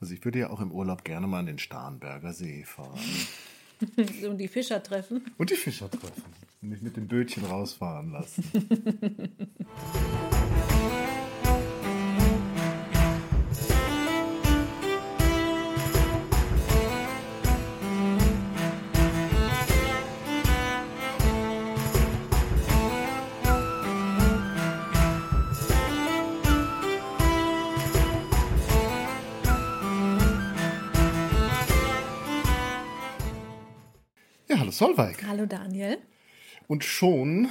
Also ich würde ja auch im Urlaub gerne mal an den Starnberger See fahren. Und die Fischer treffen. Und die Fischer treffen. Und mich mit dem Bötchen rausfahren lassen. Solveig. Hallo Daniel. Und schon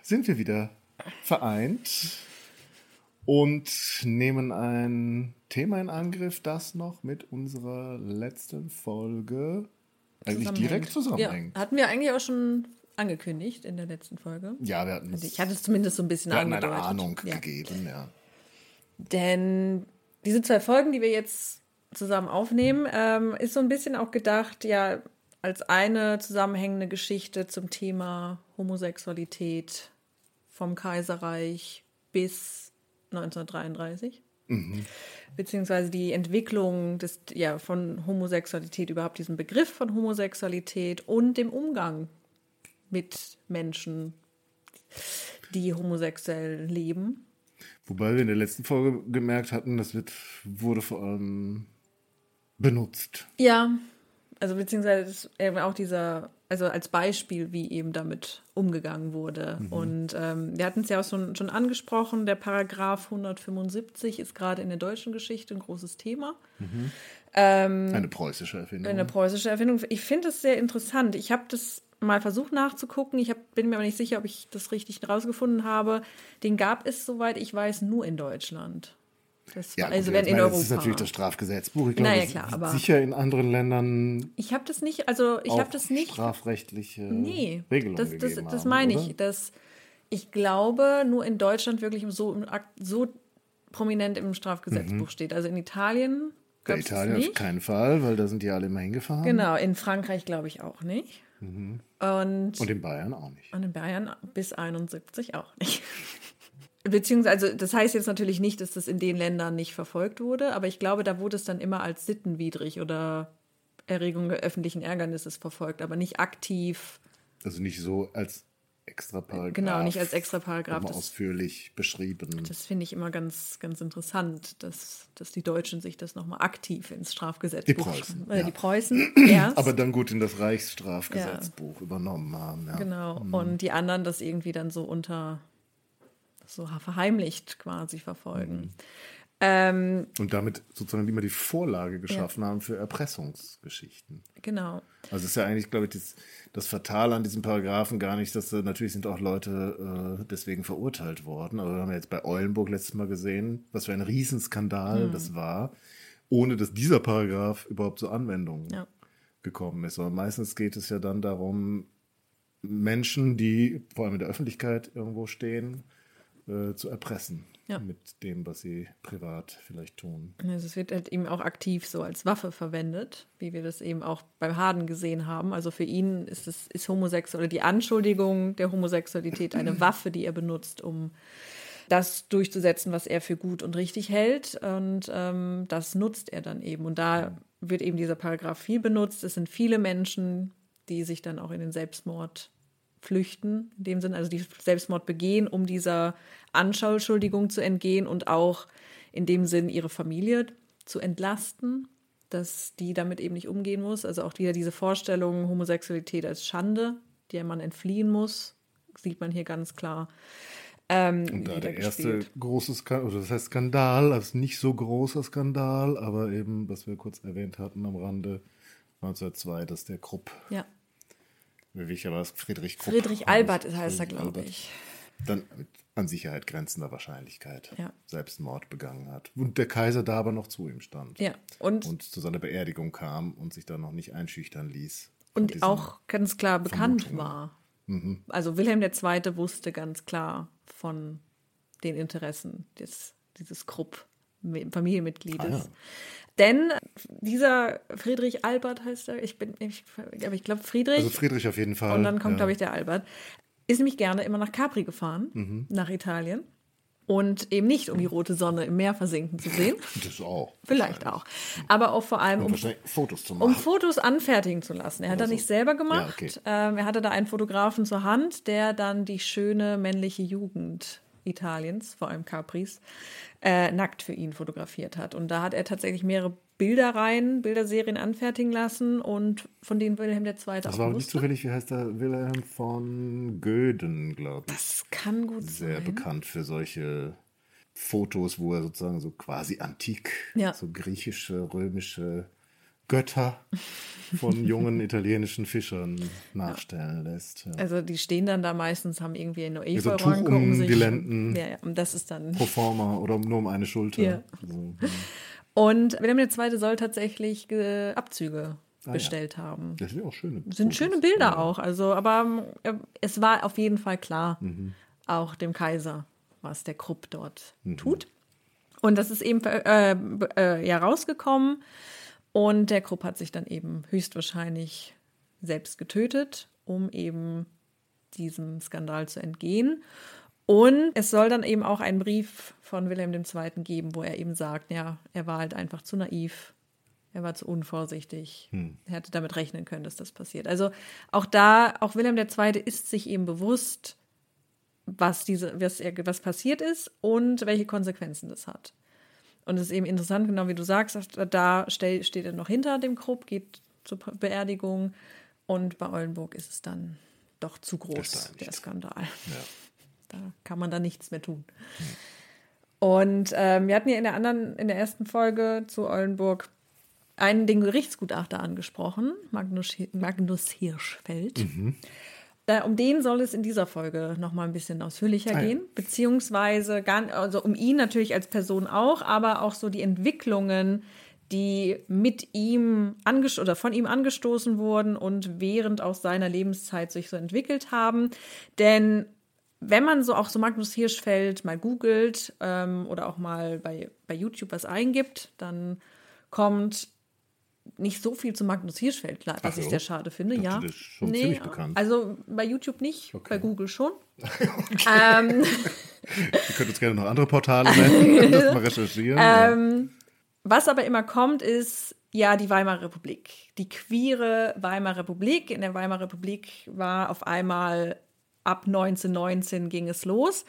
sind wir wieder vereint und nehmen ein Thema in Angriff, das noch mit unserer letzten Folge eigentlich direkt zusammenhängt. Ja, hatten wir eigentlich auch schon angekündigt in der letzten Folge. Ja, wir hatten Also ich hatte es zumindest so ein bisschen wir hatten eine angedeutet. Ahnung ja. gegeben, ja. Denn diese zwei Folgen, die wir jetzt zusammen aufnehmen, ähm, ist so ein bisschen auch gedacht, ja, als eine zusammenhängende Geschichte zum Thema Homosexualität vom Kaiserreich bis 1933. Beziehungsweise die Entwicklung des, ja, von Homosexualität, überhaupt diesen Begriff von Homosexualität und dem Umgang mit Menschen, die homosexuell leben. Wobei wir in der letzten Folge gemerkt hatten, das wird, wurde vor allem benutzt. Ja, also beziehungsweise eben auch dieser, also als Beispiel, wie eben damit umgegangen wurde. Und ähm, wir hatten es ja auch schon, schon angesprochen, der Paragraph 175 ist gerade in der deutschen Geschichte ein großes Thema. Eine preußische Erfindung. Eine preußische Erfindung. Ich finde es sehr interessant. Ich habe das mal versucht nachzugucken. Ich hab, bin mir aber nicht sicher, ob ich das richtig rausgefunden habe. Den gab es, soweit ich weiß, nur in Deutschland. Das ja, also gut, wenn in meine, Europa. Das ist natürlich das Strafgesetzbuch. Ich glaube, Naja, klar, aber- sicher in anderen Ländern ich habe das nicht, also ich habe das nicht strafrechtliche Nee, Regelungen das, das, das haben, meine ich. Dass ich glaube, nur in Deutschland wirklich so, so prominent im Strafgesetzbuch steht. Also in Italien es Italien auf keinen Fall, weil da sind die alle immer hingefahren. Genau, in Frankreich glaube ich auch nicht. Und, Und in Bayern auch nicht. und in Bayern bis 71 auch nicht. Beziehungsweise, das heißt jetzt natürlich nicht, dass das in den Ländern nicht verfolgt wurde, aber ich glaube, da wurde es dann immer als sittenwidrig oder Erregung öffentlichen Ärgernisses verfolgt, aber nicht aktiv Also nicht so als extra Paragraph. Genau, nicht als extra Paragraph, das- ausführlich beschrieben. Das finde ich immer ganz, ganz interessant, dass, dass die Deutschen sich das nochmal aktiv ins Strafgesetzbuch Die Preußen, Äh, ja. Die Preußen erst. Aber dann gut in das Reichsstrafgesetzbuch übernommen haben. Ja. genau. Und die anderen das irgendwie dann so unter so verheimlicht quasi verfolgen. Ähm, Und damit sozusagen immer die Vorlage geschaffen haben für Erpressungsgeschichten. genau. Also es ist ja eigentlich, glaube ich, das, das Fatale an diesem Paragraphen gar nicht, dass äh, natürlich sind auch Leute äh, deswegen verurteilt worden. Aber wir haben ja jetzt bei Eulenburg letztes Mal gesehen, was für ein Riesenskandal Hm. das war, ohne dass dieser Paragraph überhaupt zur Anwendung Ja. gekommen ist. Aber meistens geht es ja dann darum, Menschen, die vor allem in der Öffentlichkeit irgendwo stehen, äh, zu erpressen Ja. mit dem, was sie privat vielleicht tun. Also es wird halt eben auch aktiv so als Waffe verwendet, wie wir das eben auch beim Harden gesehen haben. Also für ihn ist es ist homosexuell die Anschuldigung der Homosexualität eine Waffe, die er benutzt, um das durchzusetzen, was er für gut und richtig hält. Und ähm, das nutzt er dann eben. Und da wird eben dieser Paragraph viel benutzt. Es sind viele Menschen, die sich dann auch in den Selbstmord flüchten, in dem Sinne, also die Selbstmord begehen, um dieser Anschuldigung zu entgehen und auch in dem Sinn ihre Familie zu entlasten, dass die damit eben nicht umgehen muss. Also auch wieder diese Vorstellung Homosexualität als Schande, der man entfliehen muss, sieht man hier ganz klar. Ähm, Und da der erste große Skandal, oder das heißt Skandal, also nicht so großer Skandal, aber eben, was wir kurz erwähnt hatten am Rande, 1902, dass der Krupp, Ja, war es? Friedrich Krupp. Friedrich Albert heißt er, Friedrich glaube ich. Dann mit an Sicherheit grenzender Wahrscheinlichkeit Ja. Selbstmord begangen hat. Und der Kaiser da aber noch zu ihm stand. Ja, und, Und zu seiner Beerdigung kam und sich dann noch nicht einschüchtern ließ. und auch ganz klar bekannt Vermutungen. war. Mhm. Also Wilhelm II. wusste ganz klar von den Interessen des, dieses Krupp, Familienmitgliedes. Ah, ja. Denn dieser Friedrich Albert heißt er, ich bin, ich, aber ich glaube Friedrich. Also Friedrich auf jeden Fall. Und dann kommt, ja. glaube ich, der Albert. Ist nämlich gerne immer nach Capri gefahren, Mhm. nach Italien. und eben nicht um die rote Sonne im Meer versinken zu sehen. Das auch. Vielleicht auch. Aber auch vor allem, um, Fotos zu um machen. Fotos anfertigen zu lassen. Er hat das so. nicht selber gemacht. Ja, okay. ähm, er hatte da einen Fotografen zur Hand, der dann die schöne männliche Jugend Italiens, vor allem Capris, äh, nackt für ihn fotografiert hat. Und da hat er tatsächlich mehrere Bilderreihen, Bilderserien anfertigen lassen und von denen Wilhelm II. Das auch war nicht wusste. zufällig, wie heißt der? Wilhelm von Göden, glaube ich. Das kann gut Sehr sein. bekannt für solche Fotos, wo er sozusagen so quasi antik, Ja. so griechische, römische Götter von jungen italienischen Fischern nachstellen lässt. Ja. Also die stehen dann da meistens, haben irgendwie eine so Efeuranke Tuch um um sich. die Lenden. Ja, ja, und das ist dann Pro forma oder nur um eine Schulter. Ja. So, Und Wilhelm II. soll tatsächlich äh, Abzüge ja. bestellt haben. Das sind auch schöne Sind Fotos. schöne Bilder auch. Also, aber äh, es war auf jeden Fall klar, Mhm. auch dem Kaiser, was der Krupp dort Mhm. tut. Und das ist eben äh, äh, ja rausgekommen. Und der Krupp hat sich dann eben höchstwahrscheinlich selbst getötet, um eben diesem Skandal zu entgehen. Und es soll dann eben auch einen Brief von Wilhelm II. geben, wo er eben sagt, ja, er war halt einfach zu naiv, er war zu unvorsichtig, er hätte damit rechnen können, dass das passiert. Also auch da, auch Wilhelm II. ist sich eben bewusst, was, diese, was, er, was passiert ist und welche Konsequenzen das hat. Und es ist eben interessant, genau wie du sagst, da steht er noch hinter dem Krupp, geht zur Beerdigung und bei Eulenburg ist es dann doch zu groß, der Skandal. Ja. Da kann man dann nichts mehr tun. Und ähm, wir hatten ja in der anderen, in der ersten Folge zu Eulenburg einen den Gerichtsgutachter angesprochen, Magnus, Magnus Hirschfeld. Äh, um den soll es in dieser Folge noch mal ein bisschen ausführlicher Ah, ja. gehen, beziehungsweise gar, also um ihn natürlich als Person auch, aber auch so die Entwicklungen, die mit ihm oder von ihm angestoßen wurden und während auch seiner Lebenszeit sich so entwickelt haben. Denn wenn man so auch so Magnus Hirschfeld mal googelt ähm, oder auch mal bei, bei YouTube was eingibt, dann kommt nicht so viel zu Magnus Hirschfeld, was Ach ich so. sehr schade finde. Ich ja, das ist schon ziemlich bekannt. Also bei YouTube nicht, Okay. bei Google schon. ähm, Ihr könnt uns gerne noch andere Portale nennen, das mal recherchieren. Ähm, was aber immer kommt, ist ja die Weimarer Republik. Die queere Weimarer Republik. In der Weimarer Republik war auf einmal ab 1919 ging es los.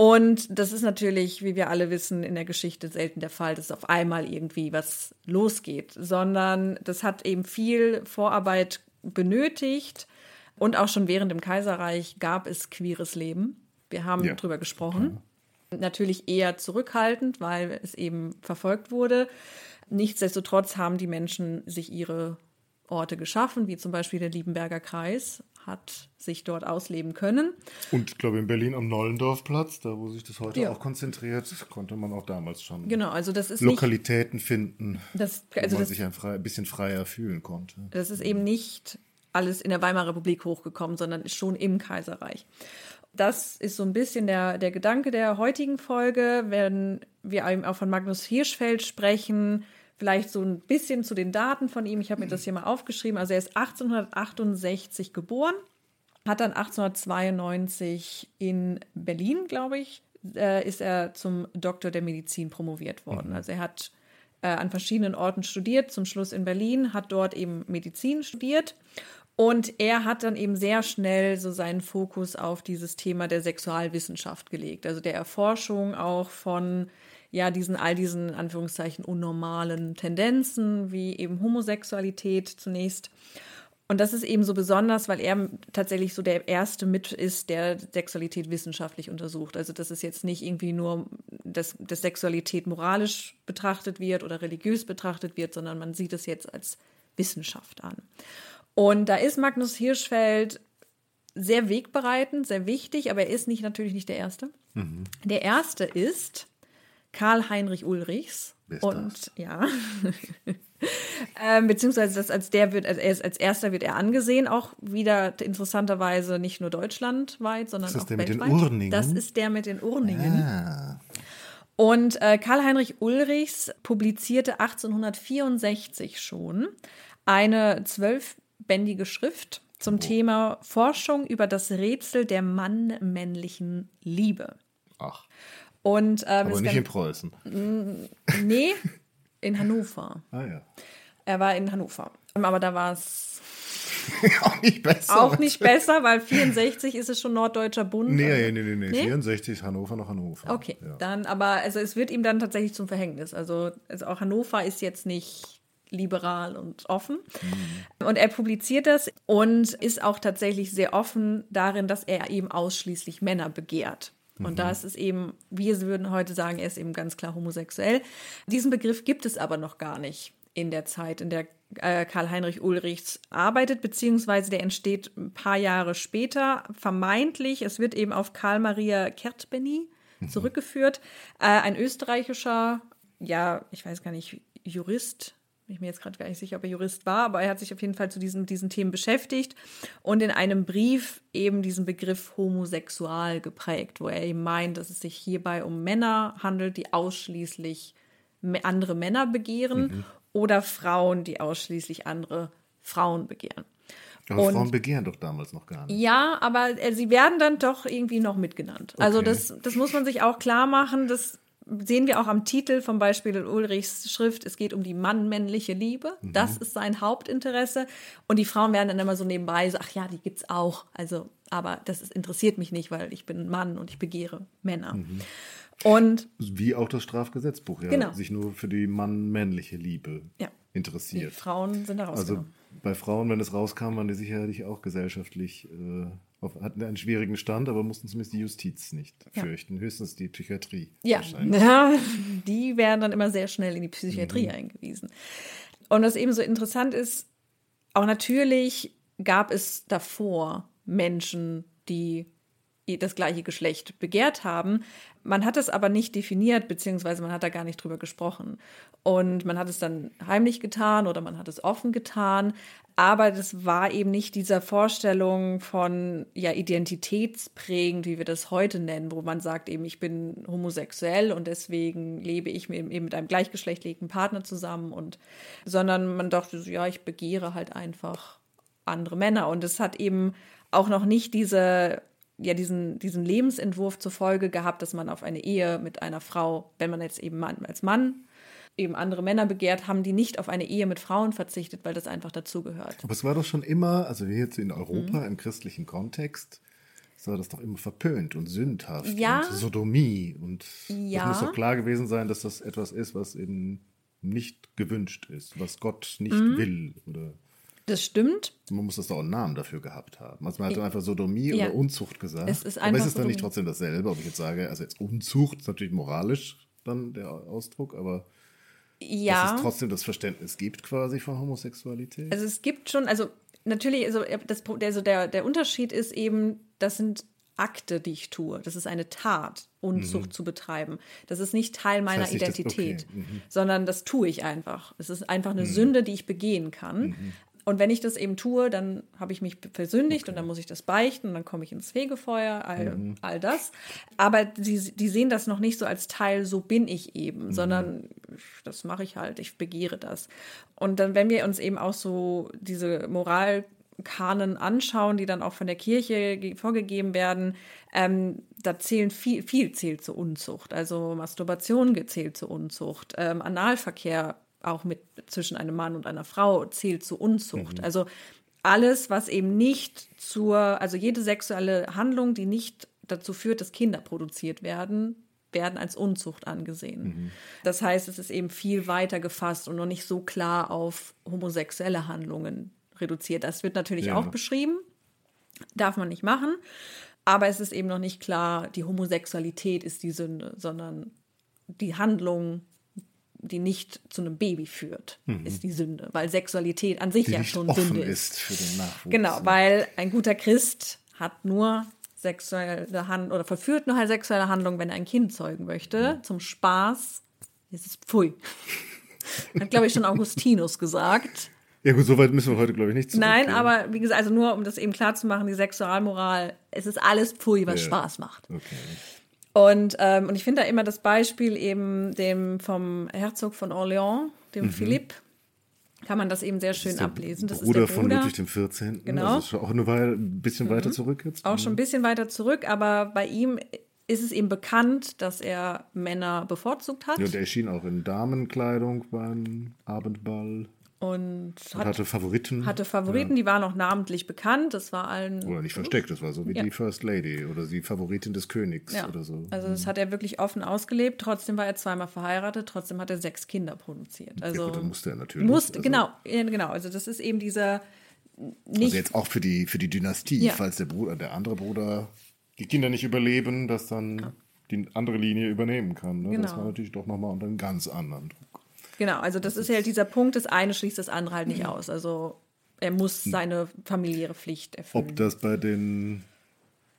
Und das ist natürlich, wie wir alle wissen, in der Geschichte selten der Fall, dass auf einmal irgendwie was losgeht, sondern das hat eben viel Vorarbeit benötigt. Und auch schon während dem Kaiserreich gab es queeres Leben. Wir haben Ja. drüber gesprochen. Natürlich eher zurückhaltend, weil es eben verfolgt wurde. Nichtsdestotrotz haben die Menschen sich ihre Orte geschaffen, wie zum Beispiel der Liebenberger Kreis hat sich dort ausleben können. Und ich glaube in Berlin am Nollendorfplatz, da wo sich das heute Ja. auch konzentriert, konnte man auch damals schon Genau, also das ist nicht, Lokalitäten finden, das, wo also man das, sich ein, frei, ein bisschen freier fühlen konnte. das ist eben nicht alles in der Weimarer Republik hochgekommen, sondern ist schon im Kaiserreich. Das ist so ein bisschen der, der Gedanke der heutigen Folge, wenn wir eben auch von Magnus Hirschfeld sprechen, vielleicht so ein bisschen zu den Daten von ihm. Ich habe mir das hier mal aufgeschrieben. Also er ist 1868 geboren, hat dann 1892 in Berlin, glaube ich, äh, ist er zum Doktor der Medizin promoviert worden. Also er hat äh, an verschiedenen Orten studiert, zum Schluss in Berlin, hat dort eben Medizin studiert. Und er hat dann eben sehr schnell so seinen Fokus auf dieses Thema der Sexualwissenschaft gelegt, also der Erforschung auch von ja diesen all diesen Anführungszeichen unnormalen Tendenzen wie eben Homosexualität zunächst. Und das ist eben so besonders, weil er tatsächlich so der erste mit ist, der Sexualität wissenschaftlich untersucht. Also dass es jetzt nicht irgendwie nur, dass, dass Sexualität moralisch betrachtet wird oder religiös betrachtet wird, sondern man sieht es jetzt als Wissenschaft an. Und da ist Magnus Hirschfeld sehr wegbereitend, sehr wichtig, aber er ist nicht, natürlich nicht der Erste. Der Erste ist Karl Heinrich Ulrichs. Wer ist Und ja, ähm, beziehungsweise das als der wird, er ist, als erster wird er angesehen, auch wieder interessanterweise nicht nur deutschlandweit, sondern Ist das auch der mit den weltweit. Urningen? Das ist der mit den Urningen. Ah, Und äh, Karl-Heinrich Ulrichs publizierte 1864 schon eine zwölfbändige Schrift zum Thema Forschung über das Rätsel der Mann-männlichen Liebe. ach. Und, ähm, Aber nicht in Preußen. Nee, in Hannover. Ah ja. Er war in Hannover. Aber da war es auch nicht besser. auch nicht besser, weil 64 ist es schon Norddeutscher Bund. Nee, nee, nee, nee, Nee? 64 ist Hannover nach Hannover. Okay, Ja. dann, aber also es wird ihm dann tatsächlich zum Verhängnis. Also, also auch Hannover ist jetzt nicht liberal und offen. Und er publiziert das und ist auch tatsächlich sehr offen darin, dass er eben ausschließlich Männer begehrt. Und da ist es eben, wir würden heute sagen, er ist eben ganz klar homosexuell. Diesen Begriff gibt es aber noch gar nicht in der Zeit, in der äh, Karl-Heinrich Ulrichs arbeitet, beziehungsweise der entsteht ein paar Jahre später, vermeintlich. Es wird eben auf Karl Maria Kertbeny zurückgeführt. Äh, ein österreichischer, ja, ich weiß gar nicht, Jurist. Bin ich mir jetzt gerade gar nicht sicher, ob er Jurist war, aber er hat sich auf jeden Fall zu diesen, diesen Themen beschäftigt und in einem Brief eben diesen Begriff homosexual geprägt, wo er eben meint, dass es sich hierbei um Männer handelt, die ausschließlich andere Männer begehren oder Frauen, die ausschließlich andere Frauen begehren. Aber Und- Frauen begehren doch damals noch gar nicht. Ja, aber äh, sie werden dann doch irgendwie noch mitgenannt. Also Okay. das, das muss man sich auch klar machen. Das sehen wir auch am Titel vom Beispiel in Ulrichs Schrift. Es geht um die mann-männliche Liebe. Mhm. Das ist sein Hauptinteresse. Und die Frauen werden dann immer so nebenbei so, ach ja, die gibt's auch. Also, aber das ist, interessiert mich nicht, weil ich bin ein Mann und ich begehre Männer. Mhm. Und Wie auch das Strafgesetzbuch, ja. Genau. Sich nur für die mann-männliche Liebe Ja. die interessiert. Frauen sind da Also rausgenommen. bei Frauen, wenn es rauskam, waren die sicherlich auch gesellschaftlich, äh, auf, hatten einen schwierigen Stand, aber mussten zumindest die Justiz nicht Ja. fürchten. Höchstens die Psychiatrie. Ja. ja, die werden dann immer sehr schnell in die Psychiatrie Mhm. eingewiesen. Und was eben so interessant ist, auch natürlich gab es davor Menschen, die das gleiche Geschlecht begehrt haben. Man hat es aber nicht definiert, beziehungsweise man hat da gar nicht drüber gesprochen. Und man hat es dann heimlich getan oder man hat es offen getan. Aber das war eben nicht dieser Vorstellung von ja, identitätsprägend, wie wir das heute nennen, wo man sagt eben, ich bin homosexuell und deswegen lebe ich mit, eben mit einem gleichgeschlechtlichen Partner zusammen und, sondern man dachte so, ja, ich begehre halt einfach andere Männer. Und es hat eben auch noch nicht diese, ja, diesen, diesen Lebensentwurf zur Folge gehabt, dass man auf eine Ehe mit einer Frau, wenn man jetzt eben Mann, als Mann eben andere Männer begehrt, haben die nicht auf eine Ehe mit Frauen verzichtet, weil das einfach dazugehört. Aber es war doch schon immer, also wir jetzt in Europa Mhm. im christlichen Kontext, war das doch immer verpönt und sündhaft Ja. und Sodomie. Und Ja. es muss doch klar gewesen sein, dass das etwas ist, was eben nicht gewünscht ist, was Gott nicht Mhm. will. Oder Das stimmt. man muss das doch auch einen Namen dafür gehabt haben. Also man hat dann einfach Sodomie Ja. oder Unzucht gesagt. Es ist Aber einfach ist es dann nicht trotzdem dasselbe, ob ich jetzt sage, also jetzt Unzucht ist natürlich moralisch dann der Ausdruck, aber dass Ja. es trotzdem das Verständnis gibt quasi von Homosexualität. Also es gibt schon, also natürlich, also das, also der, der Unterschied ist eben, das sind Akte, die ich tue. Das ist eine Tat, Unzucht zu betreiben. Das ist nicht Teil meiner heißt nicht, dass- Identität, okay, mhm. sondern das tue ich einfach. Es ist einfach eine Sünde, die ich begehen kann. Mhm. Und wenn ich das eben tue, dann habe ich mich versündigt und dann muss ich das beichten und dann komme ich ins Fegefeuer, all, Mhm. all das. Aber die, die sehen das noch nicht so als Teil, so bin ich Mhm. eben, sondern das mache ich halt, ich begehre das. Und dann, wenn wir uns eben auch so diese Moralkanen anschauen, die dann auch von der Kirche ge- vorgegeben werden, ähm, da zählen viel, viel zählt zur Unzucht. Also Masturbation gezählt zur Unzucht, ähm, Analverkehr auch mit zwischen einem Mann und einer Frau zählt zur Unzucht. Also alles, was eben nicht zur, also jede sexuelle Handlung, die nicht dazu führt, dass Kinder produziert werden, werden als Unzucht angesehen. Das heißt, es ist eben viel weiter gefasst und noch nicht so klar auf homosexuelle Handlungen reduziert. Das wird natürlich Ja. auch beschrieben, darf man nicht machen, aber es ist eben noch nicht klar, die Homosexualität ist die Sünde, sondern die Handlung, die nicht zu einem Baby führt, ist die Sünde, weil Sexualität an sich die ja schon Sünde ist für den Nachwuchs. Genau, weil ein guter Christ hat nur sexuelle Hand oder verführt nur halt sexuelle Handlung, wenn er ein Kind zeugen möchte. Zum Spaß ist es pfui. Hat, glaube ich, schon Augustinus gesagt. Ja gut, soweit müssen wir heute, glaube ich, nicht Nein, aber wie gesagt, also nur um das eben klar zu machen, die Sexualmoral, es ist alles pfui, was Ja. Spaß macht. Okay. Und, ähm, und ich finde da immer das Beispiel eben dem vom Herzog von Orléans, dem Philipp, kann man das eben sehr schön Mhm. Ablesen. Das Bruder ist der von Bruder. Ludwig dem 14. Genau. Also ist schon auch eine Weile, ein bisschen weiter zurück jetzt. auch schon ein bisschen weiter zurück, aber bei ihm ist es eben bekannt, dass er Männer bevorzugt hat. Ja, und er erschien auch in Damenkleidung beim Abendball. Und hat, hatte Favoriten. Hatte Favoriten, ja. die waren auch namentlich bekannt. Das war allen. Oder nicht versteckt, das war so wie ja. die First Lady oder die Favoritin des Königs ja. oder so. Also, das mhm. hat er wirklich offen ausgelebt. Trotzdem war er zweimal verheiratet, trotzdem hat er sechs Kinder produziert. Also, ja, gut, musste er natürlich. Musste, also, genau, genau. Also, das ist eben dieser. Nicht, also, jetzt auch für die, für die Dynastie, falls der Bruder, der andere Bruder die Kinder nicht überleben, dass dann die andere Linie übernehmen kann. Ne? Genau. Das war natürlich doch nochmal unter einem ganz anderen Druck. Genau, also das, das ist halt dieser Punkt, das eine schließt das andere halt nicht aus. Also er muss hm. seine familiäre Pflicht erfüllen. Ob das bei den,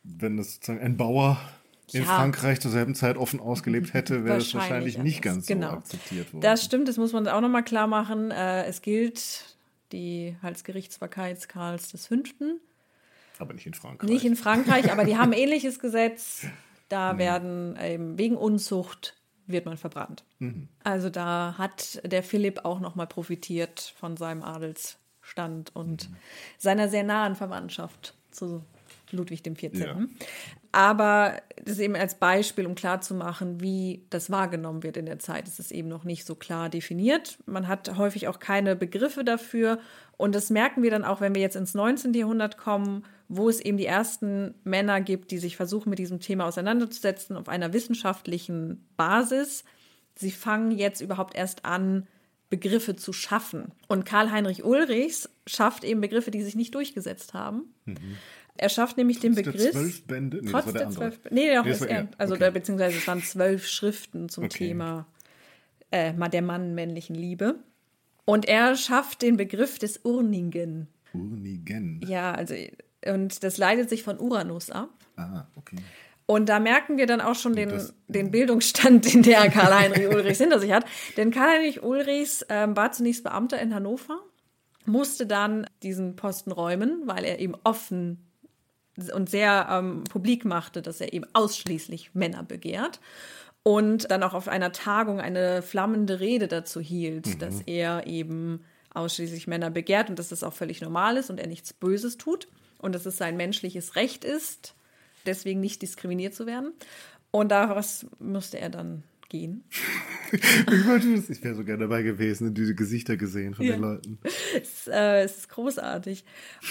wenn das sozusagen ein Bauer in ja. Frankreich zur selben Zeit offen ausgelebt hätte, wäre das wahrscheinlich nicht ganz genau. so akzeptiert worden. Das stimmt, das muss man auch nochmal klar machen. Äh, es gilt die Halsgerichtsbarkeit Karls V. Aber nicht in Frankreich. Nicht in Frankreich, aber die haben ein ähnliches Gesetz. Da mhm. werden ähm, wegen Unzucht wird man verbrannt. Mhm. Also da hat der Philipp auch noch mal profitiert von seinem Adelsstand und mhm. seiner sehr nahen Verwandtschaft zu Ludwig XIV. Ja. Aber das ist eben als Beispiel, um klarzumachen, wie das wahrgenommen wird in der Zeit. Es ist eben noch nicht so klar definiert. Man hat häufig auch keine Begriffe dafür. Und das merken wir dann auch, wenn wir jetzt ins 19. Jahrhundert kommen, wo es eben die ersten Männer gibt, die sich versuchen, mit diesem Thema auseinanderzusetzen auf einer wissenschaftlichen Basis. Sie fangen jetzt überhaupt erst an, Begriffe zu schaffen. Und Karl-Heinrich Ulrichs schafft eben Begriffe, die sich nicht durchgesetzt haben. Mhm. Er schafft nämlich den Begriff. Der zwölf Bände? Nee, trotz der, der zwölf Bände. Nee, doch, nee, ist er. Also, okay. beziehungsweise es waren zwölf Schriften zum okay. Thema äh, der Mann männlichen Liebe. Und er schafft den Begriff des Urningen. Urningen. Ja, also, und das leitet sich von Uranus ab. Ah, okay. Und da merken wir dann auch schon den, das, den Bildungsstand, den der Karl-Heinrich Ulrichs hinter sich hat. Denn Karl-Heinrich Ulrichs ähm, war zunächst Beamter in Hannover, musste dann diesen Posten räumen, weil er eben offen und sehr ähm, publik machte, dass er eben ausschließlich Männer begehrt. Und dann auch auf einer Tagung eine flammende Rede dazu hielt, mhm. dass er eben ausschließlich Männer begehrt und dass das auch völlig normal ist und er nichts Böses tut und dass es sein menschliches Recht ist, deswegen nicht diskriminiert zu werden. Und daraus musste er dann gehen. ich wäre so gerne dabei gewesen und diese Gesichter gesehen von ja. den Leuten. Es, äh, es ist großartig.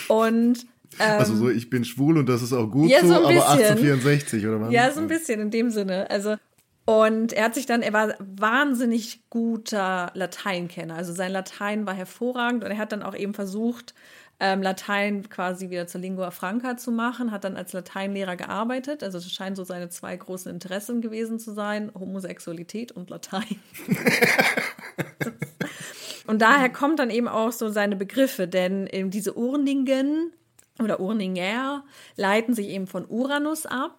Und ähm, also so, ich bin schwul und das ist auch gut ja, so, so aber 1864 oder was? Ja, so ein bisschen in dem Sinne. Also und er hat sich dann, er war wahnsinnig guter Lateinkenner. Also sein Latein war hervorragend und er hat dann auch eben versucht, ähm, Latein quasi wieder zur Lingua Franca zu machen, hat dann als Lateinlehrer gearbeitet. Also das scheinen so seine zwei großen Interessen gewesen zu sein, Homosexualität und Latein. und daher kommt dann eben auch so seine Begriffe, denn eben diese Urningen oder Urninger leiten sich eben von Uranus ab.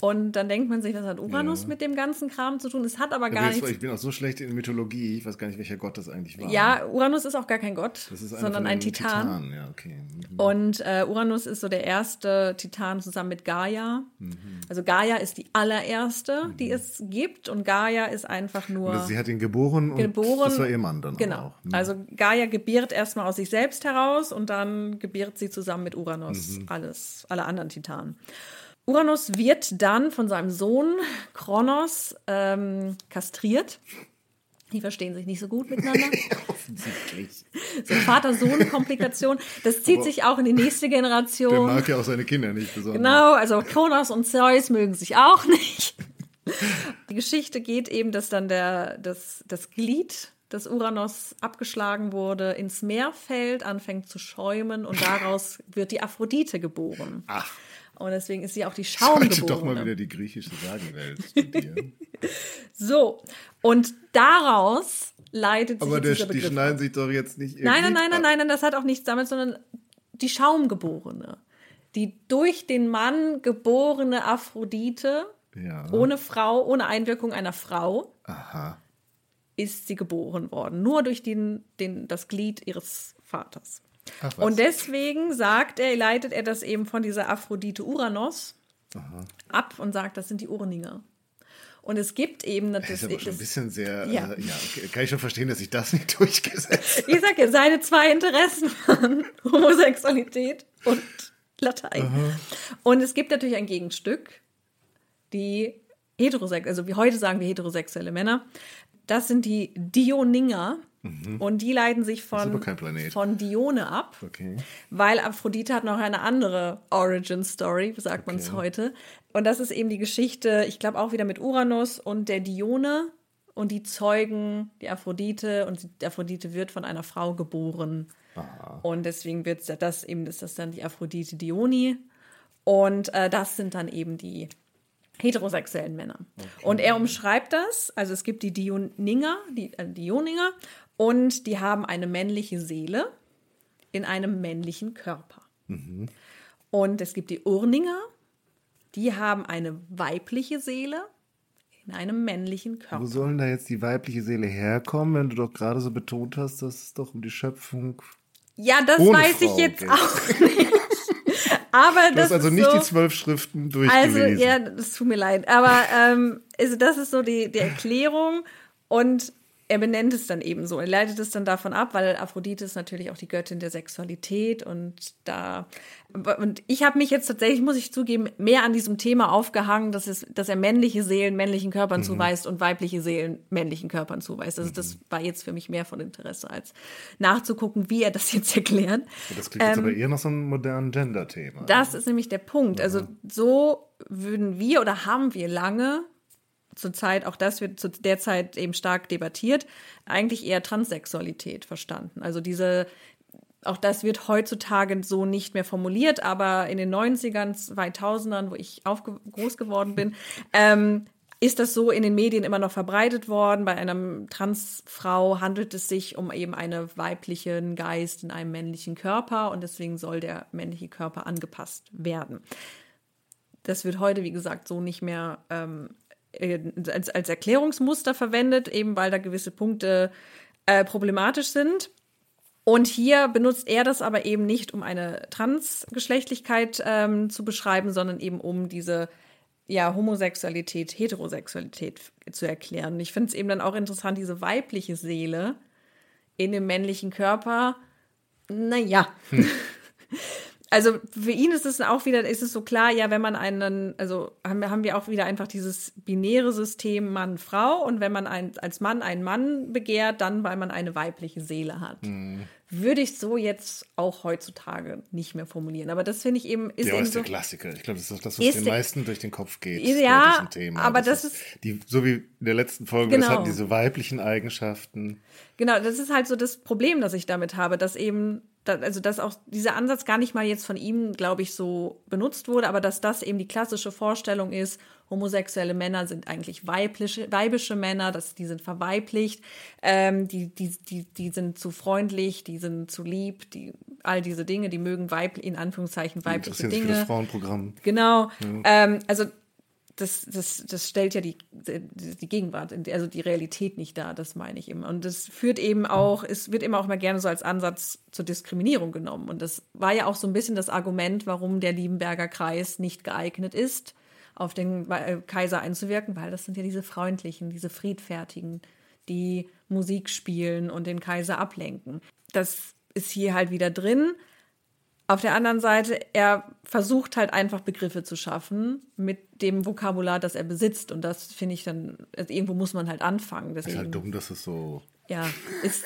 Und dann denkt man sich, was hat Uranus ja. mit dem ganzen Kram zu tun? Es hat aber gar nichts. Ich bin auch so schlecht in Mythologie, ich weiß gar nicht, welcher Gott das eigentlich war. Ja, Uranus ist auch gar kein Gott, sondern ein Titan. Titan. Ja, okay. Mhm. Und äh, Uranus ist so der erste Titan zusammen mit Gaia. Mhm. Also Gaia ist die allererste, mhm. die es gibt. Und Gaia ist einfach nur. Und sie hat ihn geboren, geboren und das war ihr Mann dann genau. auch. Mhm. Also Gaia gebiert erstmal aus sich selbst heraus und dann gebiert sie zusammen mit Uranus mhm. alles, alle anderen Titanen. Uranus wird dann von seinem Sohn Kronos ähm, kastriert. Die verstehen sich nicht so gut miteinander. Offensichtlich. So Vater-Sohn-Komplikation. Das zieht Aber sich auch in die nächste Generation. Der mag ja auch seine Kinder nicht besonders. Genau, also Kronos und Zeus mögen sich auch nicht. Die Geschichte geht eben, dass dann der, das, das Glied des Uranus abgeschlagen wurde, ins Meer fällt, anfängt zu schäumen und daraus wird die Aphrodite geboren. Ach. Und deswegen ist sie auch die Schaumgeborene. Sollte doch mal wieder die griechische Sagenwelt so, und daraus leitet Aber sich der, die schneiden sich doch jetzt nicht irgendwie Nein, nein, nein, nein, nein, nein, das hat auch nichts damit, sondern die Schaumgeborene. Die durch den Mann geborene Aphrodite, ja. ohne Frau, ohne Einwirkung einer Frau, Aha. ist sie geboren worden. Nur durch den, den, das Glied ihres Vaters. Und deswegen sagt er, leitet er das eben von dieser Aphrodite Uranos Aha. ab und sagt, das sind die Urninger. Und es gibt eben das, das ist aber schon ein bisschen sehr, ja. Äh, ja, kann ich schon verstehen, dass sich das nicht durchgesetzt hat. Ich sage ja, seine zwei Interessen waren Homosexualität und Latein. Aha. Und es gibt natürlich ein Gegenstück, die heterosex, also wie heute sagen wir heterosexuelle Männer. Das sind die Dioninger. Und die leiten sich von, von Dione ab, Okay. weil Aphrodite hat noch eine andere Origin Story, sagt man es Okay. heute. Und das ist eben die Geschichte, ich glaube auch wieder mit Uranus und der Dione. Und die zeugen die Aphrodite und die Aphrodite wird von einer Frau geboren. Und deswegen wird das eben, ist das dann die Aphrodite Dioni. Und äh, das sind dann eben die heterosexuellen Männer. Und er umschreibt das, also es gibt die Dioninger, die äh, Dioninger, und die haben eine männliche Seele in einem männlichen Körper. Und es gibt die Urninger, die haben eine weibliche Seele in einem männlichen Wo Körper. soll denn da jetzt die weibliche Seele herkommen, wenn du doch gerade so betont hast, dass es doch um die Schöpfung. Ja, das weiß ich Frau jetzt geht. auch nicht. Aber Du das hast also ist nicht so, die zwölf Schriften Also, durchgelesen. ja, das tut mir leid. Aber ähm, also das ist so die, die Erklärung. Und er benennt es dann eben so. Er leitet es dann davon ab, weil Aphrodite ist natürlich auch die Göttin der Sexualität. Und da. Und ich habe mich jetzt tatsächlich, muss ich zugeben, mehr an diesem Thema aufgehangen, dass, es, dass er männliche Seelen männlichen Körpern zuweist und weibliche Seelen männlichen Körpern zuweist. Also das war jetzt für mich mehr von Interesse, als nachzugucken, wie er das jetzt erklärt. das klingt jetzt aber eher nach so einem modernen Gender-Thema. ähm, Das ist nämlich der Punkt. Also so würden wir oder haben wir lange, zur Zeit, auch das wird zu der Zeit eben stark debattiert, eigentlich eher Transsexualität verstanden. Also diese, auch das wird heutzutage so nicht mehr formuliert, aber in den 90ern, 2000ern, wo ich aufge groß geworden bin, ähm, ist das so in den Medien immer noch verbreitet worden. Bei einer Transfrau handelt es sich um eben einen weiblichen Geist in einem männlichen Körper und deswegen soll der männliche Körper angepasst werden. Das wird heute, wie gesagt, so nicht mehr ähm, äh, als, als Erklärungsmuster verwendet, eben weil da gewisse Punkte äh, problematisch sind. Und hier benutzt er das aber eben nicht, um eine Transgeschlechtlichkeit ähm, zu beschreiben, sondern eben um diese ja, Homosexualität, Heterosexualität zu erklären. Ich finde es eben dann auch interessant, diese weibliche Seele in dem männlichen Körper. Naja. Also für ihn ist es auch wieder, ist es so klar, ja, wenn man einen, also haben wir, auch wieder einfach dieses binäre System Mann-Frau und wenn man ein, als Mann einen Mann begehrt, dann weil man eine weibliche Seele hat. Würde ich so jetzt auch heutzutage nicht mehr formulieren. Aber das finde ich eben, ist ja, eben ist so. der Klassiker. Ich glaube, das ist doch das, was den meisten durch den Kopf geht. Ja, Thema. aber das ist- Die, so wie in der letzten Folge, das Genau. hatten diese weiblichen Eigenschaften. Genau, das ist halt so das Problem, das ich damit habe, dass eben, also dass auch dieser Ansatz gar nicht mal jetzt von ihm, glaube ich, so benutzt wurde, aber dass das eben die klassische Vorstellung ist, homosexuelle Männer sind eigentlich weibliche, weibische Männer, dass die sind verweiblicht, ähm, die, die, die, die sind zu freundlich, die sind zu lieb, die, all diese Dinge, die mögen weiblich, in Anführungszeichen weibliche sich für das Dinge. Frauenprogramm. Genau. Ähm, also das, das, das stellt ja die, die, Gegenwart, also die Realität nicht dar, das meine ich eben. Und das führt eben auch, es wird immer auch mal gerne so als Ansatz zur Diskriminierung genommen. Und das war ja auch so ein bisschen das Argument, warum der Liebenberger Kreis nicht geeignet ist, auf den äh, Kaiser einzuwirken, weil das sind ja diese freundlichen, diese friedfertigen, die Musik spielen und den Kaiser ablenken. Das ist hier halt wieder drin. Auf der anderen Seite, er versucht halt einfach Begriffe zu schaffen mit dem Vokabular, das er besitzt. Und das finde ich dann, also irgendwo muss man halt anfangen. Ist Deswegen, halt dumm, dass es so ja, ist,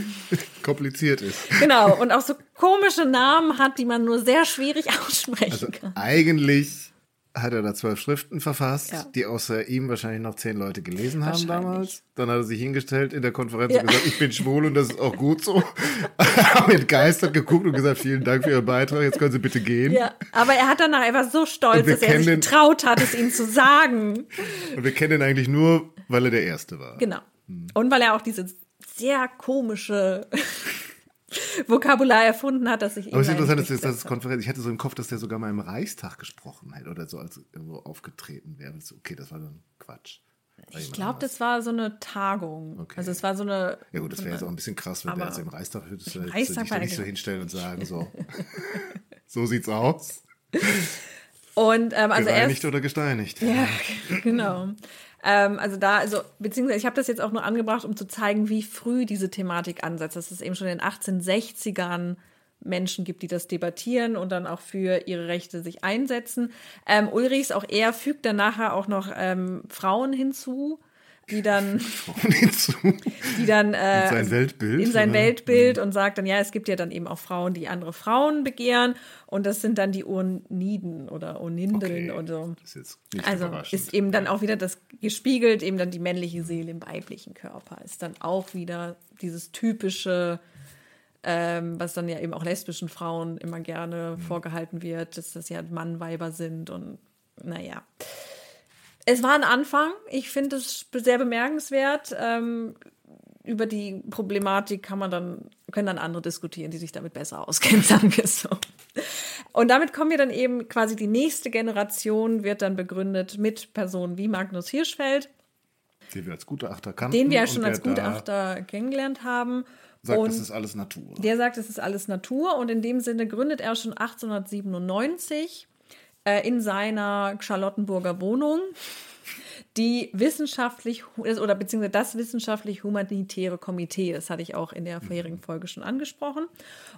kompliziert ist. genau. Und auch so komische Namen hat, die man nur sehr schwierig aussprechen Also kann. eigentlich hat er da zwölf Schriften verfasst, Ja. die außer ihm wahrscheinlich noch zehn Leute gelesen haben damals. Dann hat er sich hingestellt in der Konferenz Ja. und gesagt, ich bin schwul und das ist auch gut so. haben entgeistert geguckt und gesagt, vielen Dank für Ihren Beitrag, jetzt können Sie bitte gehen. Ja, aber er hat danach, war so stolz, dass er sich getraut hat, es ihm zu sagen. Und wir kennen ihn eigentlich nur, weil er der Erste war. Genau. Und weil er auch diese sehr komische Vokabular erfunden hat, dass ich Aber es ist interessant, dass das Konferenz, ich hatte so im Kopf, dass der sogar mal im Reichstag gesprochen hätte oder so als irgendwo aufgetreten wäre. Okay, das war dann Quatsch. Ich glaube, das war so eine Tagung. Okay. Also es war so eine. Ja gut, das wäre jetzt auch ein bisschen krass, wenn der jetzt im Reichstag würdest im Reichstag dich da nicht so hinstellen und sagen, so, so sieht's aus. Und ähm, also Gereinigt erst, oder gesteinigt. ja, genau. Ähm, also da, also beziehungsweise ich habe das jetzt auch nur angebracht, um zu zeigen, wie früh diese Thematik ansetzt. Das ist eben schon in den 1860ern Menschen gibt, die das debattieren und dann auch für ihre Rechte sich einsetzen. Ähm, Ulrichs auch er fügt dann nachher auch noch ähm, Frauen hinzu, die dann, die dann äh, in sein Weltbild, in sein Weltbild und sagt dann, ja, es gibt ja dann eben auch Frauen, die andere Frauen begehren und das sind dann die Oniden oder Onindeln Okay, und so. Also ist eben dann auch wieder das gespiegelt, eben dann die männliche Seele im weiblichen Körper. Ist dann auch wieder dieses typische, ähm, was dann ja eben auch lesbischen Frauen immer gerne Mhm. vorgehalten wird, dass das ja Mannweiber sind und naja. Es war ein Anfang. Ich finde es sehr bemerkenswert. Ähm, über die Problematik kann man dann, können dann andere diskutieren, die sich damit besser auskennen, sagen wir es so. Und damit kommen wir dann eben quasi die nächste Generation wird dann begründet mit Personen wie Magnus Hirschfeld, Den wir als Gutachter kannten. den wir ja schon als Gutachter kennengelernt haben. Sagt, und das ist alles Natur. der sagt, es ist alles Natur und in dem Sinne gründet er schon 1897 äh, in seiner Charlottenburger Wohnung die wissenschaftlich oder beziehungsweise das wissenschaftlich-humanitäre Komitee. Das hatte ich auch in der vorherigen Folge schon angesprochen.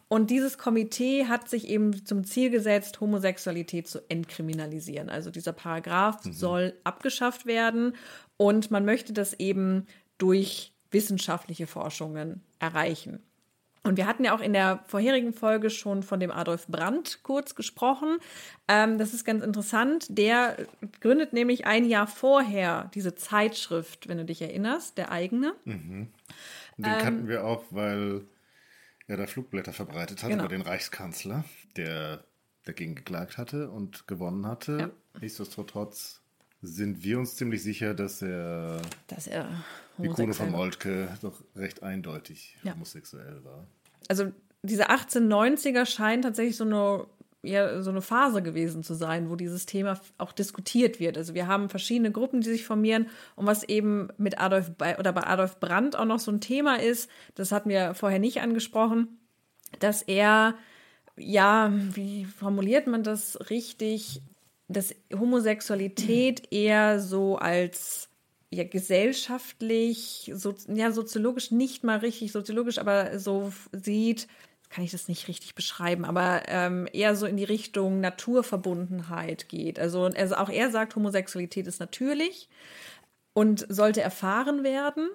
Und dieses Komitee hat sich eben zum Ziel gesetzt, Homosexualität zu entkriminalisieren. Also dieser Paragraph soll abgeschafft werden und man möchte das eben durch wissenschaftliche Forschungen erreichen. Und wir hatten ja auch in der vorherigen Folge schon von dem Adolf Brandt kurz gesprochen. Ähm, das ist ganz interessant. Der gründet nämlich ein Jahr vorher diese Zeitschrift, wenn du dich erinnerst, der eigene. Den Ähm, kannten wir auch, weil er da Flugblätter verbreitet hat Genau. über den Reichskanzler, der dagegen geklagt hatte und gewonnen hatte. Ja. Nichtsdestotrotz sind wir uns ziemlich sicher, dass er Dass er die homosexuell von. Moltke doch recht eindeutig Ja. homosexuell war. also diese 1890er scheint tatsächlich so eine, ja, so eine Phase gewesen zu sein, wo dieses Thema auch diskutiert wird. Also wir haben verschiedene Gruppen, die sich formieren und was eben mit Adolf bei, oder bei Adolf Brandt auch noch so ein Thema ist, das hatten wir vorher nicht angesprochen, dass er ja, wie formuliert man das richtig, dass Homosexualität eher so als ja, gesellschaftlich, so, ja, soziologisch nicht mal richtig soziologisch, aber so sieht, kann ich das nicht richtig beschreiben, aber ähm, eher so in die Richtung Naturverbundenheit geht. Also, also auch er sagt, Homosexualität ist natürlich und sollte erfahren werden.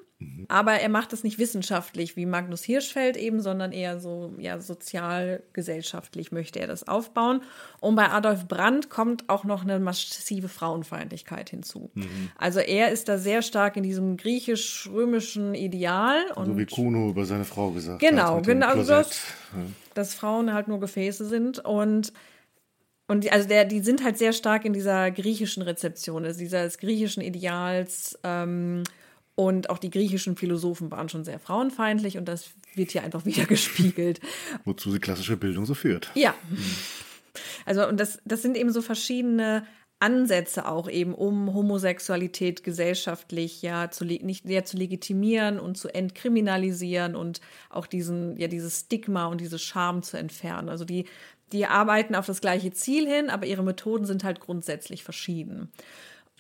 Aber er macht es nicht wissenschaftlich wie Magnus Hirschfeld eben, sondern eher so ja, sozial-gesellschaftlich möchte er das aufbauen. Und bei Adolf Brandt kommt auch noch eine massive Frauenfeindlichkeit hinzu. Also er ist da sehr stark in diesem griechisch-römischen Ideal und So wie Kuno über seine Frau gesagt Genau, hat. genau, also das- dass Frauen halt nur Gefäße sind und und die, also der, die sind halt sehr stark in dieser griechischen Rezeption, also dieses griechischen Ideals ähm, und auch die griechischen Philosophen waren schon sehr frauenfeindlich und das wird hier einfach wieder gespiegelt. Wozu die klassische Bildung so führt. Ja. Also, und das, das sind eben so verschiedene Ansätze auch eben, um Homosexualität gesellschaftlich ja zu, nicht ja, zu legitimieren und zu entkriminalisieren und auch diesen, ja, dieses Stigma und diese Scham zu entfernen. Also die, die arbeiten auf das gleiche Ziel hin, aber ihre Methoden sind halt grundsätzlich verschieden.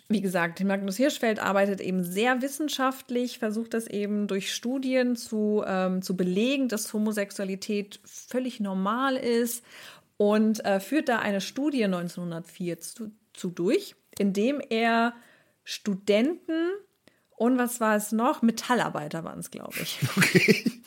Wie gesagt, Magnus Hirschfeld arbeitet eben sehr wissenschaftlich, versucht das eben durch Studien zu, ähm, zu belegen, dass Homosexualität völlig normal ist und äh, führt da eine Studie 1904 zu, zu durch, indem er Studenten und was war es noch? Metallarbeiter waren es, glaube ich.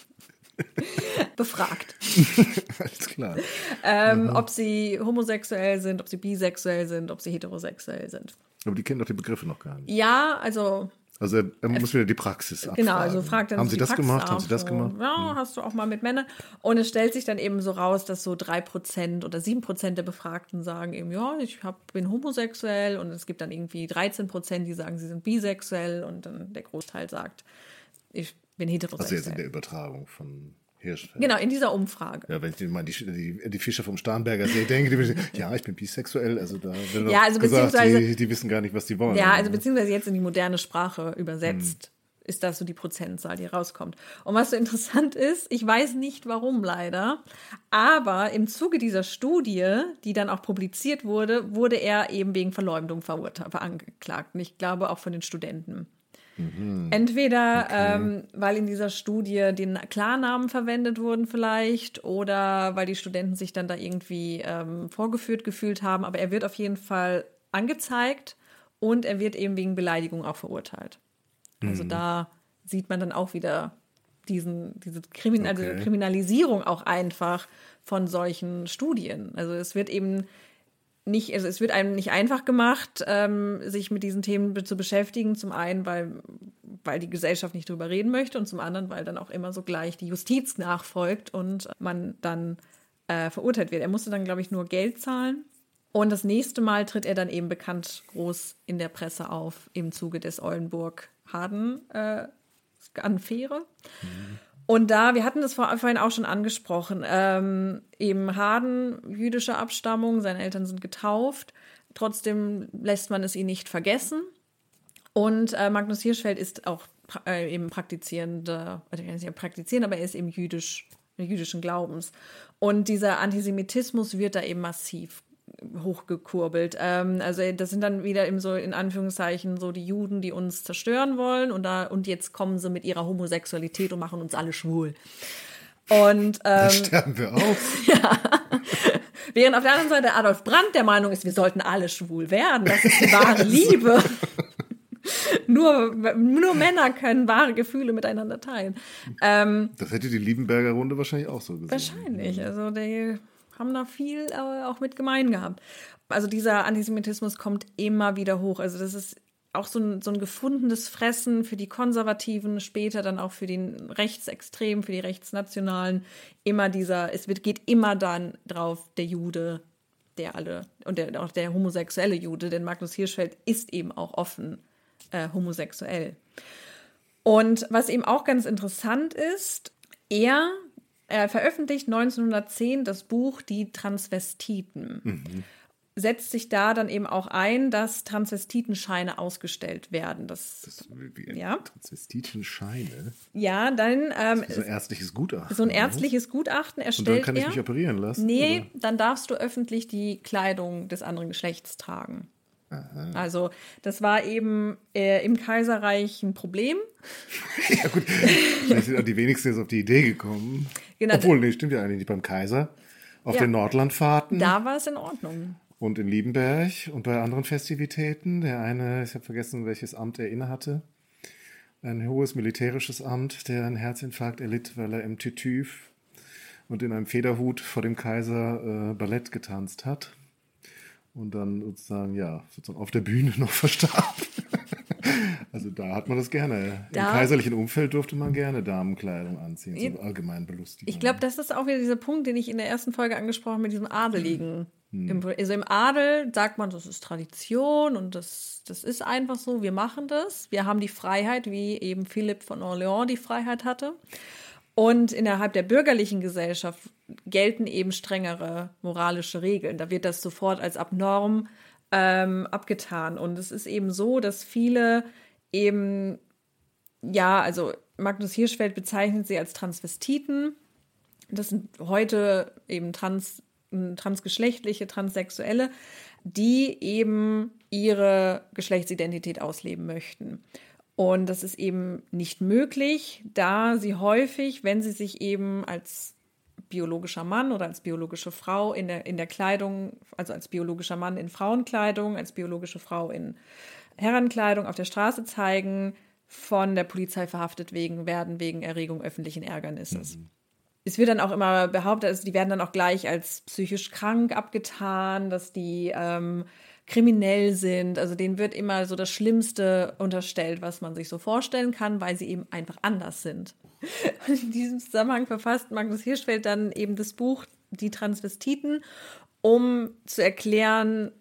Befragt Alles klar. ähm, ob sie homosexuell sind, ob sie bisexuell sind, ob sie heterosexuell sind. Aber die kennen doch die Begriffe noch gar nicht. Ja, also Also er, muss wieder die Praxis abfragen. genau, also fragt dann Haben so Sie das Praxis gemacht? ab, Haben Sie das gemacht? Hm. Ja, hast du auch mal mit Männern. Und es stellt sich dann eben so raus, dass so drei Prozent oder sieben Prozent der Befragten sagen eben, ja, ich hab, bin homosexuell und es gibt dann irgendwie 13 Prozent, die sagen, sie sind bisexuell und dann der Großteil sagt, ich bin Also jetzt in heterosexuell. der Übertragung von Hirschfeld. genau, in dieser Umfrage. Ja, wenn ich mal die, die, die Fischer vom Starnberger See denke, die ja, ich bin bisexuell. Also da wird Ja, also gesagt, beziehungsweise- die, die wissen gar nicht, was die wollen. Ja, also beziehungsweise jetzt in die moderne Sprache übersetzt. Ist das so die Prozentzahl, die rauskommt. Und was so interessant ist, ich weiß nicht warum leider, aber im Zuge dieser Studie, die dann auch publiziert wurde, wurde er eben wegen Verleumdung verurteilt, angeklagt. Und ich glaube auch von den Studenten. Entweder ähm, weil in dieser Studie den Klarnamen verwendet wurden vielleicht oder weil die Studenten sich dann da irgendwie ähm, vorgeführt gefühlt haben, aber er wird auf jeden Fall angezeigt und er wird eben wegen Beleidigung auch verurteilt. Also da sieht man dann auch wieder diesen, diese Krimin also Okay. Kriminalisierung auch einfach von solchen Studien. Also es wird eben nicht, also es wird einem nicht einfach gemacht, ähm, sich mit diesen Themen zu beschäftigen. Zum einen, weil, weil die Gesellschaft nicht drüber reden möchte und zum anderen, weil dann auch immer so gleich die Justiz nachfolgt und man dann äh, verurteilt wird. Er musste dann, glaube ich, nur Geld zahlen. Und das nächste Mal tritt er dann eben bekannt groß in der Presse auf im Zuge des Oldenburg-Harden-Affäre. Und da, wir hatten das vor, vorhin auch schon angesprochen, ähm, eben Harden, jüdische Abstammung, seine Eltern sind getauft, trotzdem lässt man es ihn nicht vergessen. Und äh, Magnus Hirschfeld ist auch äh, eben praktizierender, also ich kann nicht praktizieren, aber er ist eben jüdisch, jüdischen Glaubens. Und dieser Antisemitismus wird da eben massiv hochgekurbelt. Ähm, also das sind dann wieder eben so in Anführungszeichen so die Juden, die uns zerstören wollen und da und jetzt kommen sie mit ihrer Homosexualität und machen uns alle schwul. Und ähm, Sterben wir auf. während auf der anderen Seite Adolf Brandt der Meinung ist, wir sollten alle schwul werden. Das ist die wahre Liebe. nur, nur Männer können wahre Gefühle miteinander teilen. Ähm, Das hätte die Liebenberger Runde wahrscheinlich auch so gesehen. Wahrscheinlich. Also die haben da viel äh, auch mit gemein gehabt. Also dieser Antisemitismus kommt immer wieder hoch. Also das ist auch so ein, so ein gefundenes Fressen für die Konservativen, später dann auch für den Rechtsextremen, für die Rechtsnationalen. Immer dieser, es wird, geht immer dann drauf, der Jude, der alle, und der, auch der homosexuelle Jude, denn Magnus Hirschfeld ist eben auch offen äh, homosexuell. Und was eben auch ganz interessant ist, er er veröffentlicht 1910 das Buch Die Transvestiten. Setzt sich da dann eben auch ein, dass Transvestitenscheine ausgestellt werden. Das, Das ist wie Ja. Transvestitenscheine. ja, dann ähm, So ein ärztliches Gutachten. so ein ne? ärztliches Gutachten Und erstellt dann kann ich er. mich operieren lassen? Nee, oder? dann darfst du öffentlich die Kleidung des anderen Geschlechts tragen. Also das war eben äh, im Kaiserreich ein Problem. Ja gut, vielleicht sind auch die wenigsten jetzt auf die Idee gekommen. Genau. Obwohl, nee, stimmt ja eigentlich nicht beim Kaiser. Auf Ja. den Nordlandfahrten Da war es in Ordnung. und in Liebenberg und bei anderen Festivitäten. Der eine, ich habe vergessen, welches Amt er innehatte. Ein hohes militärisches Amt, der einen Herzinfarkt erlitt, weil er im Tütüf und in einem Federhut vor dem Kaiser äh, Ballett getanzt hat. Und dann sozusagen, ja, sozusagen auf der Bühne noch verstarb. Also da hat man das gerne. Da- Im kaiserlichen Umfeld durfte man gerne Damenkleidung anziehen, Ja. zur allgemeinen Belustigung. Ich glaube, das ist auch wieder dieser Punkt, den ich in der ersten Folge angesprochen habe mit diesem Adeligen. Im, also im Adel sagt man, das ist Tradition und das, das ist einfach so, wir machen das. Wir haben die Freiheit, wie eben Philipp von Orléans die Freiheit hatte. Und innerhalb der bürgerlichen Gesellschaft gelten eben strengere moralische Regeln. Da wird das sofort als abnorm ähm, abgetan. Und es ist eben so, dass viele eben, ja, also Magnus Hirschfeld bezeichnet sie als Transvestiten. Das sind heute eben trans, transgeschlechtliche, transsexuelle, die eben ihre Geschlechtsidentität ausleben möchten. Und das ist eben nicht möglich, da sie häufig, wenn sie sich eben als biologischer Mann oder als biologische Frau in der, in der Kleidung, also als biologischer Mann in Frauenkleidung, als biologische Frau in Herrenkleidung auf der Straße zeigen, von der Polizei verhaftet wegen, werden wegen Erregung öffentlichen Ärgernisses. Es wird dann auch immer behauptet, also die werden dann auch gleich als psychisch krank abgetan, dass die ähm, kriminell sind. Also denen wird immer so das Schlimmste unterstellt, was man sich so vorstellen kann, weil sie eben einfach anders sind. Und in diesem Zusammenhang verfasst Magnus Hirschfeld dann eben das Buch Die Transvestiten, um zu erklären,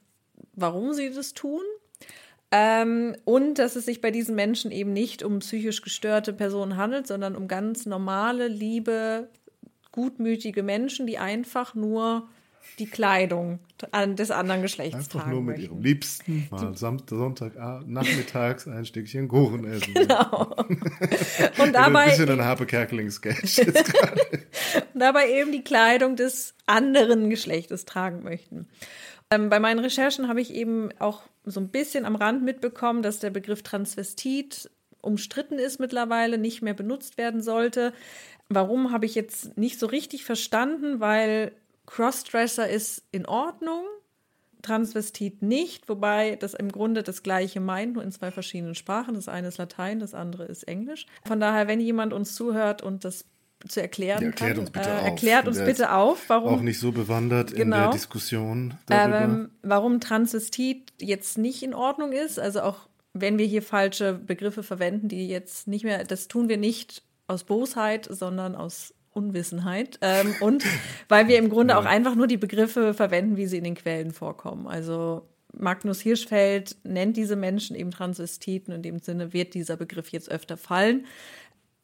warum sie das tun. Ähm, und dass es sich bei diesen Menschen eben nicht um psychisch gestörte Personen handelt, sondern um ganz normale, liebe, gutmütige Menschen, die einfach nur die Kleidung des anderen Geschlechts Einfach tragen nur mit möchten. ihrem Liebsten mal Sonntag nachmittags ein Stückchen Kuchen essen. Genau. Und Ein dabei, bisschen ein Harpe Kerkeling-Sketch. jetzt gerade. dabei eben die Kleidung des anderen Geschlechtes tragen möchten. Ähm, bei meinen Recherchen habe ich eben auch so ein bisschen am Rand mitbekommen, dass der Begriff Transvestit umstritten ist mittlerweile, nicht mehr benutzt werden sollte. Warum habe ich jetzt nicht so richtig verstanden, weil Crossdresser ist in Ordnung, Transvestit nicht, wobei das im Grunde das gleiche meint, nur in zwei verschiedenen Sprachen. Das eine ist Latein, das andere ist Englisch. Von daher, wenn jemand uns zuhört und das zu erklären Ja, erklärt kann, uns bitte äh, auf. erklärt uns bitte auf, warum Auch nicht so bewandert in Genau. der Diskussion darüber. ähm, warum Transvestit jetzt nicht in Ordnung ist. Also auch wenn wir hier falsche Begriffe verwenden, die jetzt nicht mehr, das tun wir nicht aus Bosheit, sondern aus Unwissenheit. Ähm, und weil wir im Grunde auch einfach nur die Begriffe verwenden, wie sie in den Quellen vorkommen. Also Magnus Hirschfeld nennt diese Menschen eben Transvestiten. In dem Sinne wird dieser Begriff jetzt öfter fallen.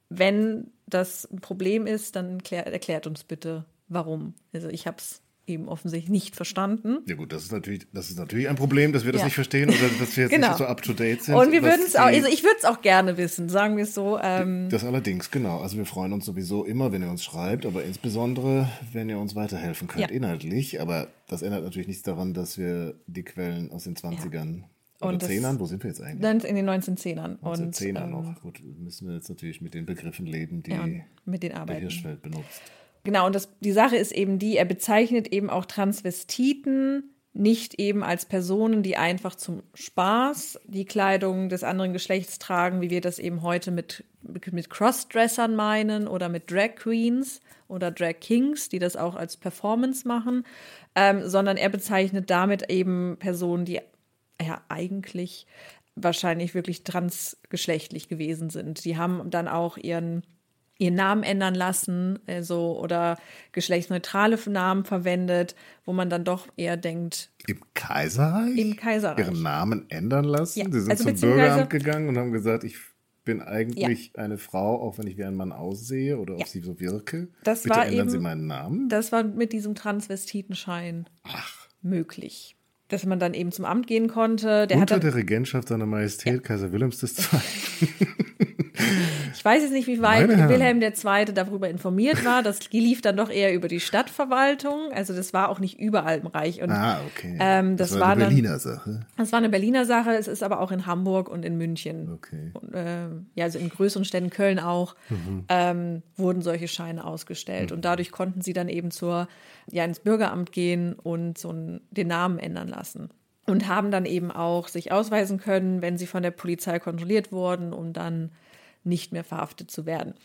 Wenn das ein Problem ist, dann erklär, erklärt uns bitte, warum. Also ich habe es eben offensichtlich nicht verstanden. ja gut, das ist natürlich, das ist natürlich ein Problem, dass wir das Ja. nicht verstehen oder dass wir jetzt Genau. nicht so up to date sind. Und wir würden es auch, also ich würde es auch gerne wissen, sagen wir es so. Ähm, Das allerdings, genau. Also wir freuen uns sowieso immer, wenn ihr uns schreibt, aber insbesondere, wenn ihr uns weiterhelfen könnt, Ja. inhaltlich. Aber das ändert natürlich nichts daran, dass wir die Quellen aus den 20ern oder Und das- 10ern, wo sind wir jetzt eigentlich? in den 1910ern. Aus den Und 10ern ähm, noch. Gut, müssen wir jetzt natürlich mit den Begriffen leben, die ja, mit den der Arbeiten. Hirschfeld benutzt. Genau, und das, die Sache ist eben die, er bezeichnet eben auch Transvestiten nicht eben als Personen, die einfach zum Spaß die Kleidung des anderen Geschlechts tragen, wie wir das eben heute mit, mit Crossdressern meinen oder mit Drag Queens oder Drag Kings, die das auch als Performance machen, ähm, sondern er bezeichnet damit eben Personen, die ja eigentlich wahrscheinlich wirklich transgeschlechtlich gewesen sind. Die haben dann auch ihren ihren Namen ändern lassen, also oder geschlechtsneutrale Namen verwendet, wo man dann doch eher denkt, Im Kaiserreich? im Kaiserreich. Ihren Namen ändern lassen? Ja, Sie sind also zum Bürgeramt gegangen und haben gesagt, ich bin eigentlich eine Frau, auch wenn ich wie ein Mann aussehe oder Ja. auf sie so wirke. Das Bitte war ändern Sie eben- meinen Namen. Das war mit diesem Transvestitenschein Ach. möglich. Dass man dann eben zum Amt gehen konnte. Der Unter dann, der Regentschaft seiner Majestät Kaiser Wilhelms II. ich weiß jetzt nicht, wie weit Meine. Wilhelm II. darüber informiert war. Das lief dann doch eher über die Stadtverwaltung. Also das war auch nicht überall im Reich. Und ah, okay. Ähm, das war war eine dann- Berliner Sache. das war eine Berliner Sache. Es ist aber auch in Hamburg und in München Okay. und, äh, ja, also in größeren Städten, Köln auch, ähm, wurden solche Scheine ausgestellt. Und dadurch konnten sie dann eben zur, ja, ins Bürgeramt gehen und so einen, den Namen ändern lassen. Und haben dann eben auch sich ausweisen können, wenn sie von der Polizei kontrolliert wurden, um dann nicht mehr verhaftet zu werden.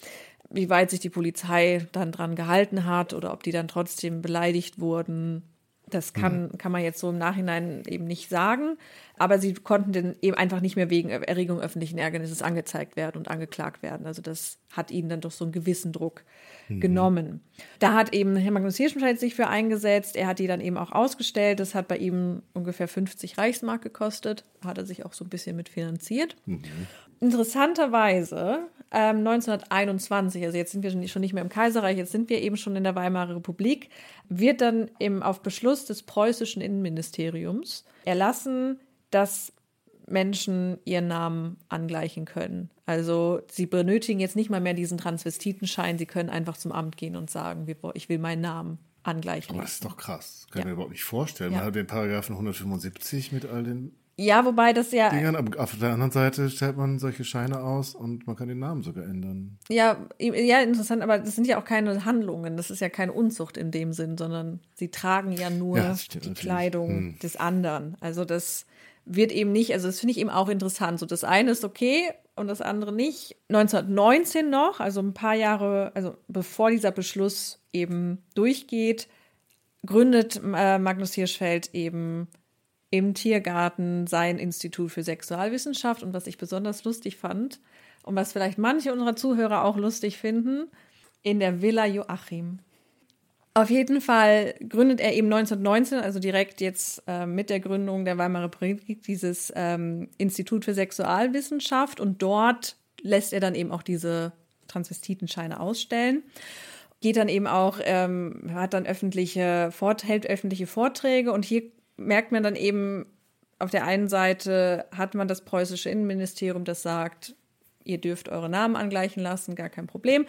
Wie weit sich die Polizei dann dran gehalten hat oder ob die dann trotzdem beleidigt wurden, das kann, kann man jetzt so im Nachhinein eben nicht sagen. Aber sie konnten dann eben einfach nicht mehr wegen Erregung öffentlichen Ärgernisses angezeigt werden und angeklagt werden. Also das hat ihnen dann doch so einen gewissen Druck genommen. Da hat eben Herr Magnus Hirschenscheid sich für eingesetzt. Er hat die dann eben auch ausgestellt. Das hat bei ihm ungefähr 50 Reichsmark gekostet. Hat er sich auch so ein bisschen mit finanziert. Interessanterweise ähm, 1921, also jetzt sind wir schon nicht mehr im Kaiserreich, jetzt sind wir eben schon in der Weimarer Republik, wird dann im, auf Beschluss des preußischen Innenministeriums erlassen, dass Menschen ihren Namen angleichen können. Also sie benötigen jetzt nicht mal mehr diesen Transvestitenschein, sie können einfach zum Amt gehen und sagen, ich will meinen Namen angleichen. Aber das ist doch krass. Kann ich Ja. mir überhaupt nicht vorstellen. Ja. Man hat den Paragraphen 175 mit all den Ja, wobei das ja Dingern, auf der anderen Seite stellt man solche Scheine aus und man kann den Namen sogar ändern. Ja, ja, interessant, aber das sind ja auch keine Handlungen, das ist ja keine Unzucht in dem Sinn, sondern sie tragen ja nur Ja, die natürlich. Kleidung Hm. des anderen. Also das wird eben nicht, also das finde ich eben auch interessant. So das eine ist okay und das andere nicht. 1919 noch, also ein paar Jahre, also bevor dieser Beschluss eben durchgeht, gründet äh, Magnus Hirschfeld eben im Tiergarten sein Institut für Sexualwissenschaft. Und was ich besonders lustig fand und was vielleicht manche unserer Zuhörer auch lustig finden, in der Villa Joachim. Auf jeden Fall gründet er eben 1919, also direkt jetzt äh, mit der Gründung der Weimarer Republik, dieses ähm, Institut für Sexualwissenschaft und dort lässt er dann eben auch diese Transvestitenscheine ausstellen. Geht dann eben auch, ähm, hat dann öffentliche, hält öffentliche Vorträge und hier merkt man dann eben, auf der einen Seite hat man das preußische Innenministerium, das sagt, ihr dürft eure Namen angleichen lassen, gar kein Problem.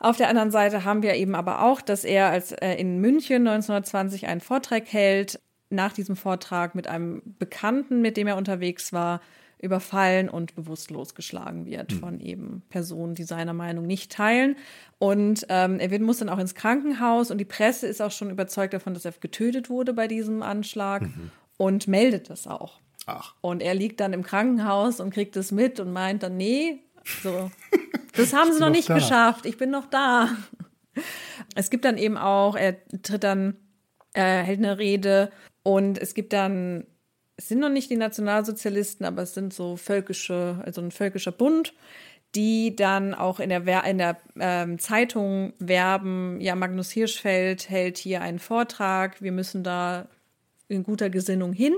Auf der anderen Seite haben wir eben aber auch, dass er als äh, in München 1920 einen Vortrag hält, nach diesem Vortrag mit einem Bekannten, mit dem er unterwegs war, überfallen und bewusstlos geschlagen wird mhm. von eben Personen, die seiner Meinung nicht teilen. Und ähm, er wird, muss dann auch ins Krankenhaus und die Presse ist auch schon überzeugt davon, dass er getötet wurde bei diesem Anschlag mhm. und meldet das auch. Ach. Und er liegt dann im Krankenhaus und kriegt es mit und meint dann, nee, so, das haben sie noch nicht da. geschafft, ich bin noch da. Es gibt dann eben auch, er tritt dann, äh, hält eine Rede und es gibt dann, es sind noch nicht die Nationalsozialisten, aber es sind so völkische, also ein völkischer Bund, die dann auch in der, in der ähm, Zeitung werben, ja, Magnus Hirschfeld hält hier einen Vortrag, wir müssen da in guter Gesinnung hin,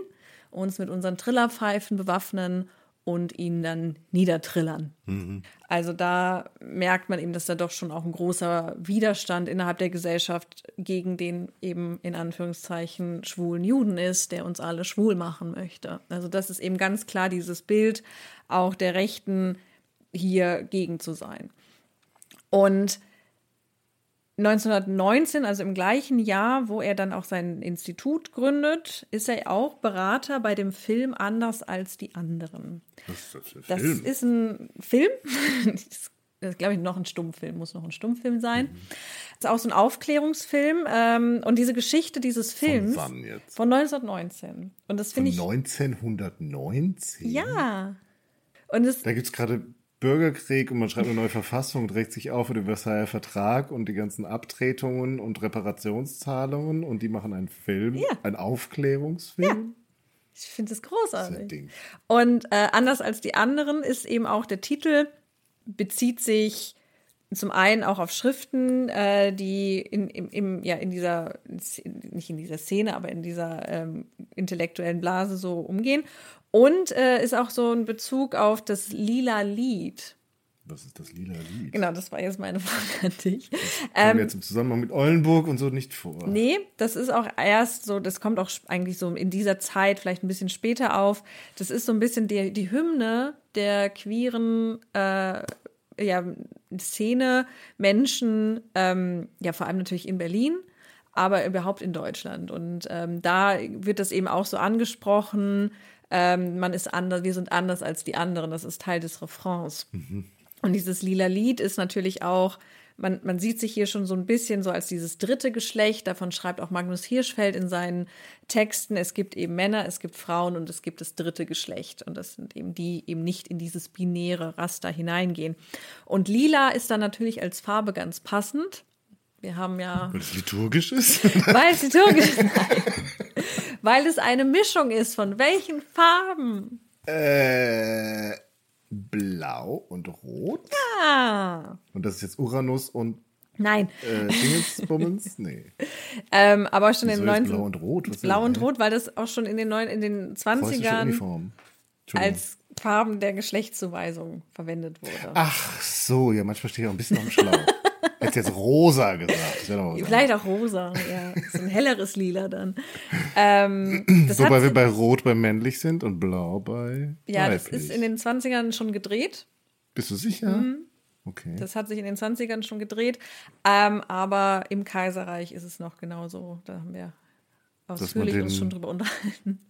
uns mit unseren Trillerpfeifen bewaffnen und ihn dann niedertrillern. Mhm. Also da merkt man eben, dass da doch schon auch ein großer Widerstand innerhalb der Gesellschaft gegen den eben in Anführungszeichen schwulen Juden ist, der uns alle schwul machen möchte. Also das ist eben ganz klar dieses Bild auch der Rechten hier gegen zu sein. Und 1919, also im gleichen Jahr, wo er dann auch sein Institut gründet, ist er auch Berater bei dem Film Anders als die anderen. Was ist das das ist ein Film. das ist, glaube ich, noch ein Stummfilm, muss noch ein Stummfilm sein. Mhm. Das ist auch so ein Aufklärungsfilm. Ähm, und diese Geschichte dieses Films. Von wann jetzt? Von 1919. Und das finde ich. 1919? Ja. Und es, da gibt es gerade Bürgerkrieg und man schreibt eine neue Verfassung, regt sich auf für den Versailler Vertrag und die ganzen Abtretungen und Reparationszahlungen und die machen einen Film, ja. einen Aufklärungsfilm. Ja. Ich finde das großartig. Und äh, anders als die anderen ist eben auch der Titel, bezieht sich zum einen auch auf Schriften, äh, die in, im, im, ja, in dieser, nicht in dieser Szene, aber in dieser ähm, intellektuellen Blase so umgehen. Und äh, ist auch so ein Bezug auf das lila Lied. Was ist das lila Lied? Genau, das war jetzt meine Frage an dich. Das kommt ähm, jetzt im Zusammenhang mit Ollenburg und so nicht vor. Nee, das ist auch erst so, das kommt auch eigentlich so in dieser Zeit, vielleicht ein bisschen später auf. Das ist so ein bisschen die, die Hymne der queeren äh, ja, Szene, Menschen, ähm, ja, vor allem natürlich in Berlin aber überhaupt in Deutschland. Und ähm, da wird das eben auch so angesprochen, ähm, man ist anders, wir sind anders als die anderen. Das ist Teil des Refrains. Mhm. Und dieses lila Lied ist natürlich auch, man, man sieht sich hier schon so ein bisschen so als dieses dritte Geschlecht. Davon schreibt auch Magnus Hirschfeld in seinen Texten. Es gibt eben Männer, es gibt Frauen und es gibt das dritte Geschlecht. Und das sind eben die, die eben nicht in dieses binäre Raster hineingehen. Und lila ist dann natürlich als Farbe ganz passend. Wir haben ja. Weil es liturgisch ist? Weil es liturgisch ist. Nein weil es eine Mischung ist von welchen Farben? Äh, blau und rot. Ja. Und das ist jetzt Uranus und Nein. Äh, Dingensbummens? Nee. ähm, aber schon in den 90 Blau und Rot. Was blau und Rot, weil das auch schon in den, neun, in den 20ern als Farben der Geschlechtszuweisung verwendet wurde. Ach so, ja, manchmal stehe ich auch ein bisschen am Schlauch. Hätte jetzt rosa gesagt. Vielleicht auch rosa, ja. So ein helleres Lila dann. Ähm, Wobei wir bei Rot bei männlich sind und Blau bei. Ja, weiblich. das ist in den 20ern schon gedreht. Bist du sicher? Mhm. Okay. Das hat sich in den 20ern schon gedreht. Ähm, aber im Kaiserreich ist es noch genauso. Da haben wir ausführlich den, uns schon drüber unterhalten.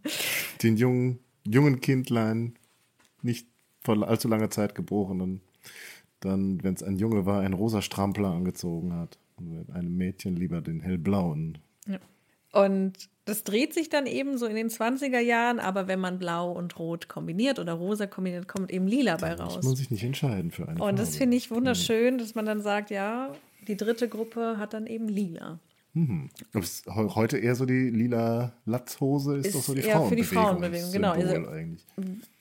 Den jungen, jungen Kindlein, nicht vor allzu langer Zeit geborenen dann, wenn es ein Junge war, einen rosa Strampler angezogen hat. Und einem Mädchen lieber den hellblauen. Ja. Und das dreht sich dann eben so in den 20er Jahren, aber wenn man blau und rot kombiniert oder rosa kombiniert, kommt eben lila bei raus. Muss man sich nicht entscheiden für eine Und Farbe. das finde ich wunderschön, dass man dann sagt, ja, die dritte Gruppe hat dann eben lila. Mhm. Heute eher so die lila Latzhose ist, ist doch so die eher Frauenbewegung. Für die Frauenbewegung, genau. Also,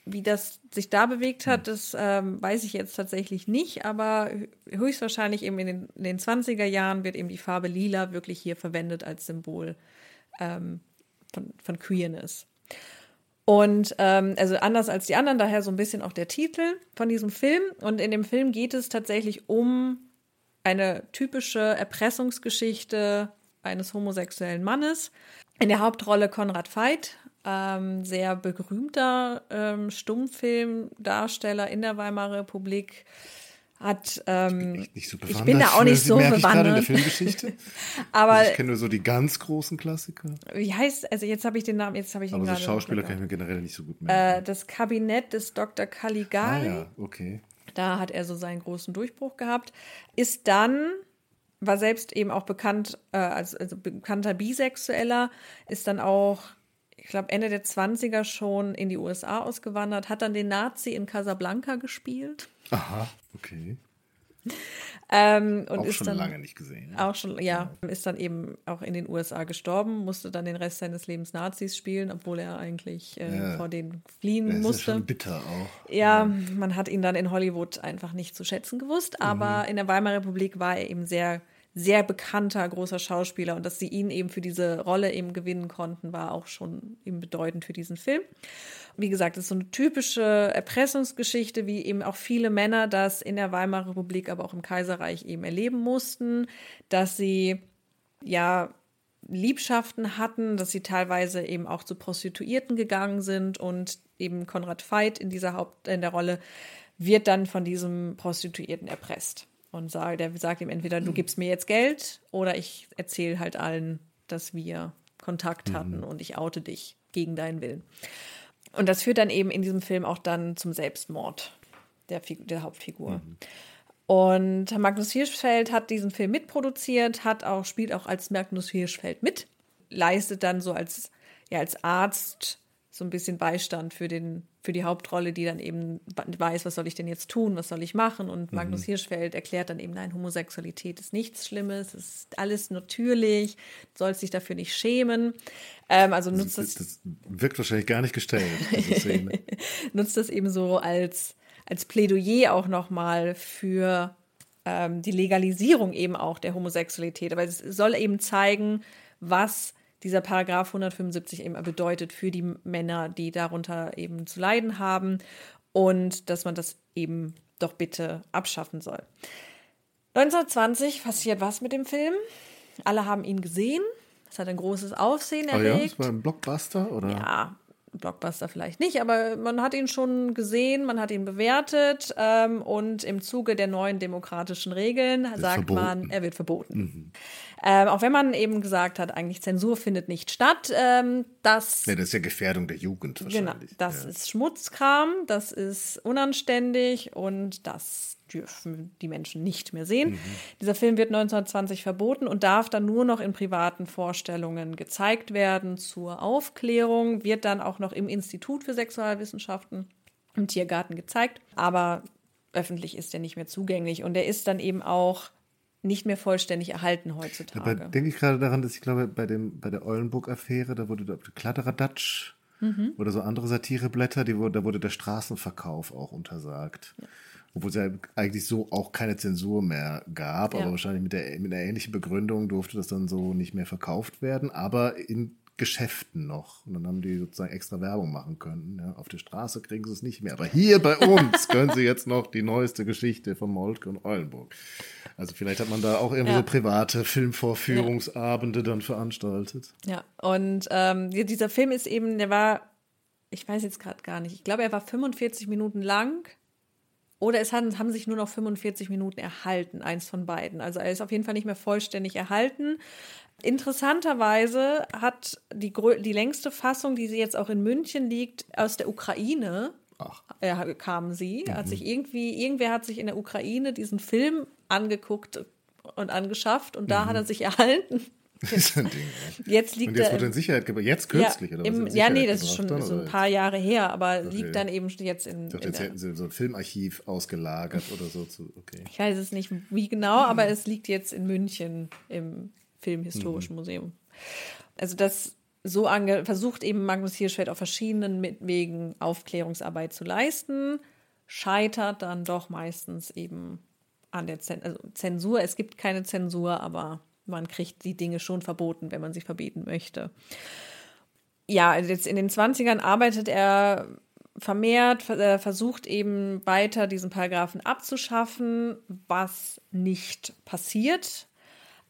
wie das sich da bewegt hat, das ähm, weiß ich jetzt tatsächlich nicht, aber höchstwahrscheinlich eben in den, in den 20er Jahren wird eben die Farbe lila wirklich hier verwendet als Symbol ähm, von, von Queerness. Und ähm, also anders als die anderen, daher so ein bisschen auch der Titel von diesem Film. Und in dem Film geht es tatsächlich um eine typische Erpressungsgeschichte eines homosexuellen Mannes. In der Hauptrolle Konrad Veit, ähm, sehr berühmter ähm, Stummfilmdarsteller in der Weimarer Republik. hat. Ähm, ich, so ich bin da auch nicht so bewandert. in der Filmgeschichte. aber also ich kenne nur so die ganz großen Klassiker. Wie heißt, also jetzt habe ich den Namen, jetzt habe ich ihn Aber so Schauspieler kann ich mir generell nicht so gut merken. Äh, das Kabinett des Dr. Caligari. ah ja, okay. Da hat er so seinen großen Durchbruch gehabt. Ist dann, war selbst eben auch bekannt, äh, als also bekannter Bisexueller, ist dann auch, ich glaube, Ende der 20er schon in die USA ausgewandert, hat dann den Nazi in Casablanca gespielt. Aha, okay. Ähm, und auch ist schon dann, lange nicht gesehen. Auch schon, ja, ist dann eben auch in den USA gestorben, musste dann den Rest seines Lebens Nazis spielen, obwohl er eigentlich äh, Ja. vor denen fliehen Das ist musste. ja schon bitter auch. Ja, man hat ihn dann in Hollywood einfach nicht zu schätzen gewusst, aber in der Weimarer Republik war er eben sehr, sehr bekannter großer Schauspieler und dass sie ihn eben für diese Rolle eben gewinnen konnten, war auch schon eben bedeutend für diesen Film. Wie gesagt, das ist so eine typische Erpressungsgeschichte, wie eben auch viele Männer das in der Weimarer Republik, aber auch im Kaiserreich eben erleben mussten, dass sie ja Liebschaften hatten, dass sie teilweise eben auch zu Prostituierten gegangen sind und eben Konrad Veit in dieser Haupt in der Rolle wird dann von diesem Prostituierten erpresst und sagt, der sagt ihm entweder du gibst mir jetzt Geld oder ich erzähle halt allen, dass wir Kontakt hatten und ich oute dich gegen deinen Willen. Und das führt dann eben in diesem Film auch dann zum Selbstmord der, Figu der Hauptfigur. Und Magnus Hirschfeld hat diesen Film mitproduziert, hat auch, spielt auch als Magnus Hirschfeld mit, leistet dann so als, ja, als Arzt so ein bisschen Beistand für, den, für die Hauptrolle, die dann eben weiß, was soll ich denn jetzt tun, was soll ich machen. Und Magnus Hirschfeld erklärt dann eben, nein, Homosexualität ist nichts Schlimmes, es ist alles natürlich, du sollst dich dafür nicht schämen. Ähm, also nutzt Das, das, das wirkt wahrscheinlich gar nicht gestellt, nutzt das eben so als, als Plädoyer auch nochmal für ähm, die Legalisierung eben auch der Homosexualität. Aber es soll eben zeigen, was dieser Paragraph 175 eben bedeutet für die Männer, die darunter eben zu leiden haben und dass man das eben doch bitte abschaffen soll. 1920 passiert was mit dem Film. Alle haben ihn gesehen. Es hat ein großes Aufsehen Oh ja, erregt. das war ein Blockbuster, oder? Ja, Blockbuster vielleicht nicht, aber man hat ihn schon gesehen, man hat ihn bewertet ähm, und im Zuge der neuen demokratischen Regeln sagt man, verboten. er wird verboten. Ähm, auch wenn man eben gesagt hat, eigentlich Zensur findet nicht statt, ähm, das Ja, das ist ja Gefährdung der Jugend Genau, wahrscheinlich. das ja. ist Schmutzkram, das ist unanständig und das dürfen die Menschen nicht mehr sehen. Mhm. Dieser Film wird 1920 verboten und darf dann nur noch in privaten Vorstellungen gezeigt werden zur Aufklärung, wird dann auch noch im Institut für Sexualwissenschaften im Tiergarten gezeigt, aber öffentlich ist er nicht mehr zugänglich und er ist dann eben auch nicht mehr vollständig erhalten heutzutage. Aber denke ich gerade daran, dass ich glaube, bei, dem, bei der Eulenburg-Affäre, da wurde der Kladderadatsch Mhm. oder so andere Satireblätter, die, da wurde der Straßenverkauf auch untersagt. Obwohl es ja eigentlich so auch keine Zensur mehr gab, Ja. aber wahrscheinlich mit, der, mit einer ähnlichen Begründung durfte das dann so nicht mehr verkauft werden, aber in Geschäften noch. Und dann haben die sozusagen extra Werbung machen können. Ja, auf der Straße kriegen sie es nicht mehr. Aber hier bei uns können sie jetzt noch die neueste Geschichte von Moltke und Eulenburg. Also vielleicht hat man da auch irgendwie Ja. so private Filmvorführungsabende dann veranstaltet. Ja, und ähm, die- dieser Film ist eben, der war, ich weiß jetzt gerade gar nicht, ich glaube, er war 45 Minuten lang oder es haben, haben sich nur noch 45 Minuten erhalten, eins von beiden. Also er ist auf jeden Fall nicht mehr vollständig erhalten. Interessanterweise hat die, die längste Fassung, die sie jetzt auch in München liegt, aus der Ukraine Ach. äh, kam sie. Mhm. Hat sich irgendwie, irgendwer hat sich in der Ukraine diesen Film angeguckt und angeschafft und da hat er sich erhalten. Das ist ein Ding. ja. Jetzt liegt Und jetzt wurde in Sicherheit gebracht. Jetzt kürzlich, ja, oder was? im, ja, nee, das ist schon dann, so ein paar Jahre her, aber Okay. liegt dann eben jetzt in. Ich dachte, in jetzt hätten sie so ein Filmarchiv ausgelagert oder so. Zu, okay. ich weiß es nicht wie genau, aber es liegt jetzt in München im Filmhistorischen Museum. Also das so ange versucht eben Magnus Hirschfeld auf verschiedenen Wegen Aufklärungsarbeit zu leisten, scheitert dann doch meistens eben an der Zen also Zensur. Es gibt keine Zensur, aber man kriegt die Dinge schon verboten, wenn man sie verbieten möchte. Ja, also jetzt in den 20ern arbeitet er vermehrt, ver- äh, versucht eben weiter diesen Paragraphen abzuschaffen, was nicht passiert.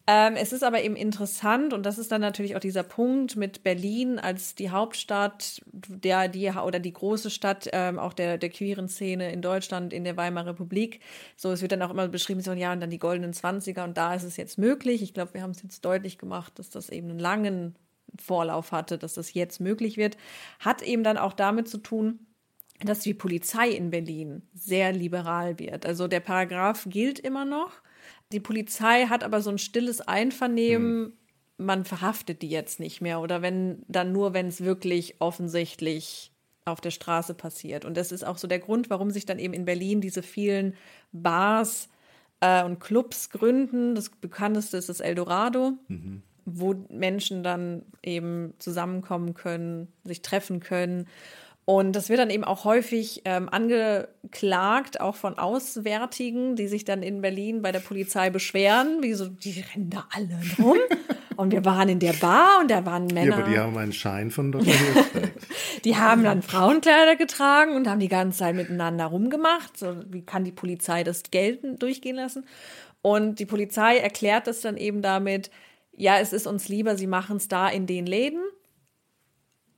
Ähm, es ist aber eben interessant und das ist dann natürlich auch dieser Punkt mit Berlin als die Hauptstadt der die oder die große Stadt ähm, auch der der queeren Szene in Deutschland in der Weimarer Republik. So es wird dann auch immer beschrieben so ja und dann die goldenen Zwanziger und da ist es jetzt möglich. Ich glaube, wir haben es jetzt deutlich gemacht, dass das eben einen langen Vorlauf hatte, dass das jetzt möglich wird, hat eben dann auch damit zu tun, dass die Polizei in Berlin sehr liberal wird. Also der Paragraph gilt immer noch. Die Polizei hat aber so ein stilles Einvernehmen, hm. man verhaftet die jetzt nicht mehr oder wenn dann nur, wenn es wirklich offensichtlich auf der Straße passiert. Und das ist auch so der Grund, warum sich dann eben in Berlin diese vielen Bars äh, und Clubs gründen. Das bekannteste ist das Eldorado. Mhm wo Menschen dann eben zusammenkommen können, sich treffen können. Und das wird dann eben auch häufig ähm, angeklagt, auch von Auswärtigen, die sich dann in Berlin bei der Polizei beschweren, wie so, die rennen da alle rum. und wir waren in der Bar und da waren Männer. Ja, aber die haben einen Schein von Dr. Die haben dann Frauenkleider getragen und haben die ganze Zeit miteinander rumgemacht. So, wie kann die Polizei das gelten durchgehen lassen? Und die Polizei erklärt das dann eben damit, ja, es ist uns lieber, sie machen es da in den Läden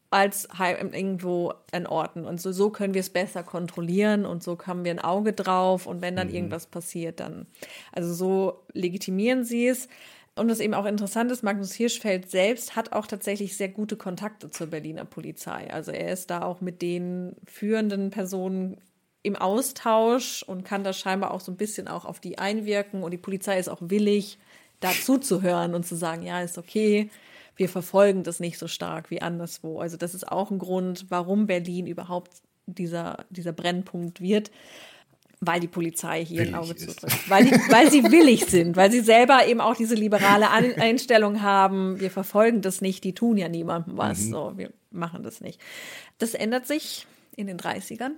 als irgendwo an Orten. Und so, so können wir es besser kontrollieren und so haben wir ein Auge drauf. Und wenn dann mhm. irgendwas passiert, dann, also so legitimieren sie es. Und was eben auch interessant ist, Magnus Hirschfeld selbst hat auch tatsächlich sehr gute Kontakte zur Berliner Polizei. Also er ist da auch mit den führenden Personen im Austausch und kann da scheinbar auch so ein bisschen auch auf die einwirken. Und die Polizei ist auch willig, dazu zu hören und zu sagen, ja, ist okay, wir verfolgen das nicht so stark wie anderswo. Also das ist auch ein Grund, warum Berlin überhaupt dieser, dieser Brennpunkt wird, weil die Polizei hier willig ein Auge zudrückt. Weil, die, weil sie willig sind, weil sie selber eben auch diese liberale Einstellung haben, wir verfolgen das nicht, die tun ja niemandem was, mhm. so, wir machen das nicht. Das ändert sich in den 30ern.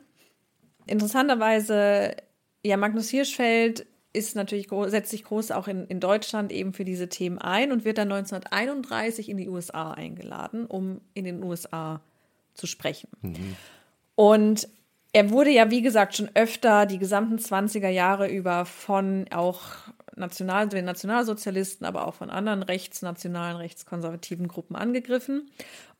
Interessanterweise, ja, Magnus Hirschfeld ist natürlich, setzt sich groß auch in, in Deutschland eben für diese Themen ein und wird dann 1931 in die USA eingeladen, um in den USA zu sprechen. Mhm. Und er wurde ja, wie gesagt, schon öfter die gesamten 20er Jahre über von auch National, den Nationalsozialisten, aber auch von anderen rechtsnationalen, rechtskonservativen Gruppen angegriffen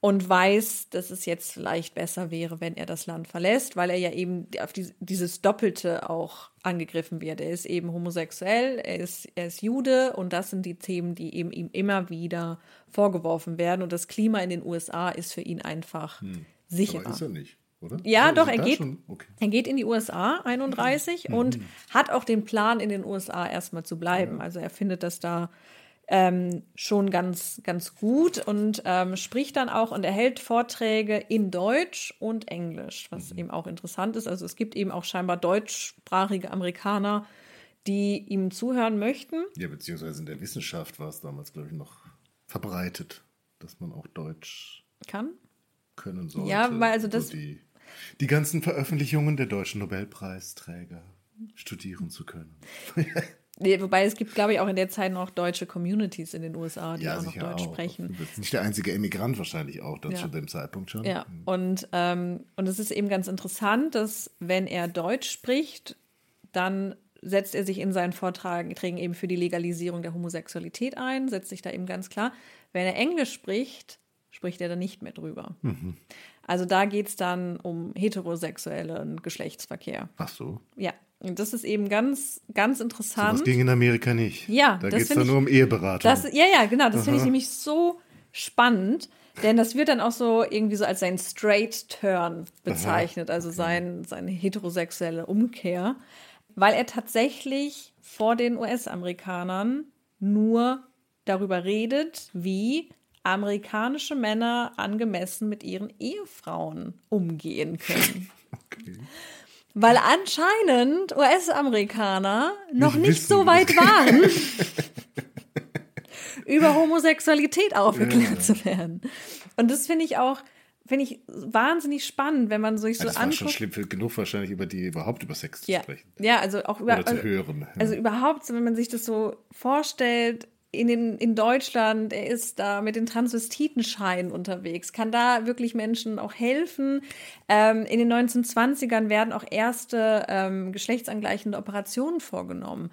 und weiß, dass es jetzt vielleicht besser wäre, wenn er das Land verlässt, weil er ja eben auf die, dieses Doppelte auch angegriffen wird. Er ist eben homosexuell, er ist, er ist Jude und das sind die Themen, die eben ihm immer wieder vorgeworfen werden. Und das Klima in den USA ist für ihn einfach hm. sicherer. Aber ist er nicht oder? Ja, also doch, er geht, okay. er geht in die USA 31 mhm. und mhm. hat auch den Plan, in den USA erstmal zu bleiben. Ja. Also er findet das da ähm, schon ganz, ganz gut und ähm, spricht dann auch und erhält Vorträge in Deutsch und Englisch, was mhm. eben auch interessant ist. Also es gibt eben auch scheinbar deutschsprachige Amerikaner, die ihm zuhören möchten. Ja, beziehungsweise in der Wissenschaft war es damals, glaube ich, noch verbreitet, dass man auch Deutsch kann können sollte. Ja, weil also das. So die die ganzen Veröffentlichungen der deutschen Nobelpreisträger studieren zu können. Nee, wobei es gibt, glaube ich, auch in der Zeit noch deutsche Communities in den USA, die ja, auch noch Deutsch auch. sprechen. Du bist nicht der einzige Emigrant wahrscheinlich auch dann ja. zu dem Zeitpunkt schon. Ja, mhm. und, ähm, und es ist eben ganz interessant, dass wenn er Deutsch spricht, dann setzt er sich in seinen Vorträgen eben für die Legalisierung der Homosexualität ein, setzt sich da eben ganz klar. Wenn er Englisch spricht, spricht er dann nicht mehr drüber. Mhm. Also da geht es dann um heterosexuellen Geschlechtsverkehr. Ach so. Ja. Und das ist eben ganz, ganz interessant. das ging in Amerika nicht. Ja, da geht es dann nur um Eheberatung. Das, ja, ja, genau. Das finde ich nämlich so spannend, denn das wird dann auch so irgendwie so als sein Straight Turn bezeichnet, Aha, also sein, seine heterosexuelle Umkehr, weil er tatsächlich vor den US-Amerikanern nur darüber redet, wie amerikanische Männer angemessen mit ihren Ehefrauen umgehen können. Okay. Weil anscheinend US-Amerikaner noch nicht, nicht so weit waren, über Homosexualität aufgeklärt ja. zu werden. Und das finde ich auch, finde ich wahnsinnig spannend, wenn man sich so das anguckt. Das war schon schlimm genug wahrscheinlich über die überhaupt über Sex ja. zu sprechen. Ja, also auch über Oder zu hören. Also überhaupt, wenn man sich das so vorstellt, in, den, in Deutschland, er ist da mit den Transvestitenscheinen unterwegs, kann da wirklich Menschen auch helfen. Ähm, in den 1920ern werden auch erste ähm, geschlechtsangleichende Operationen vorgenommen.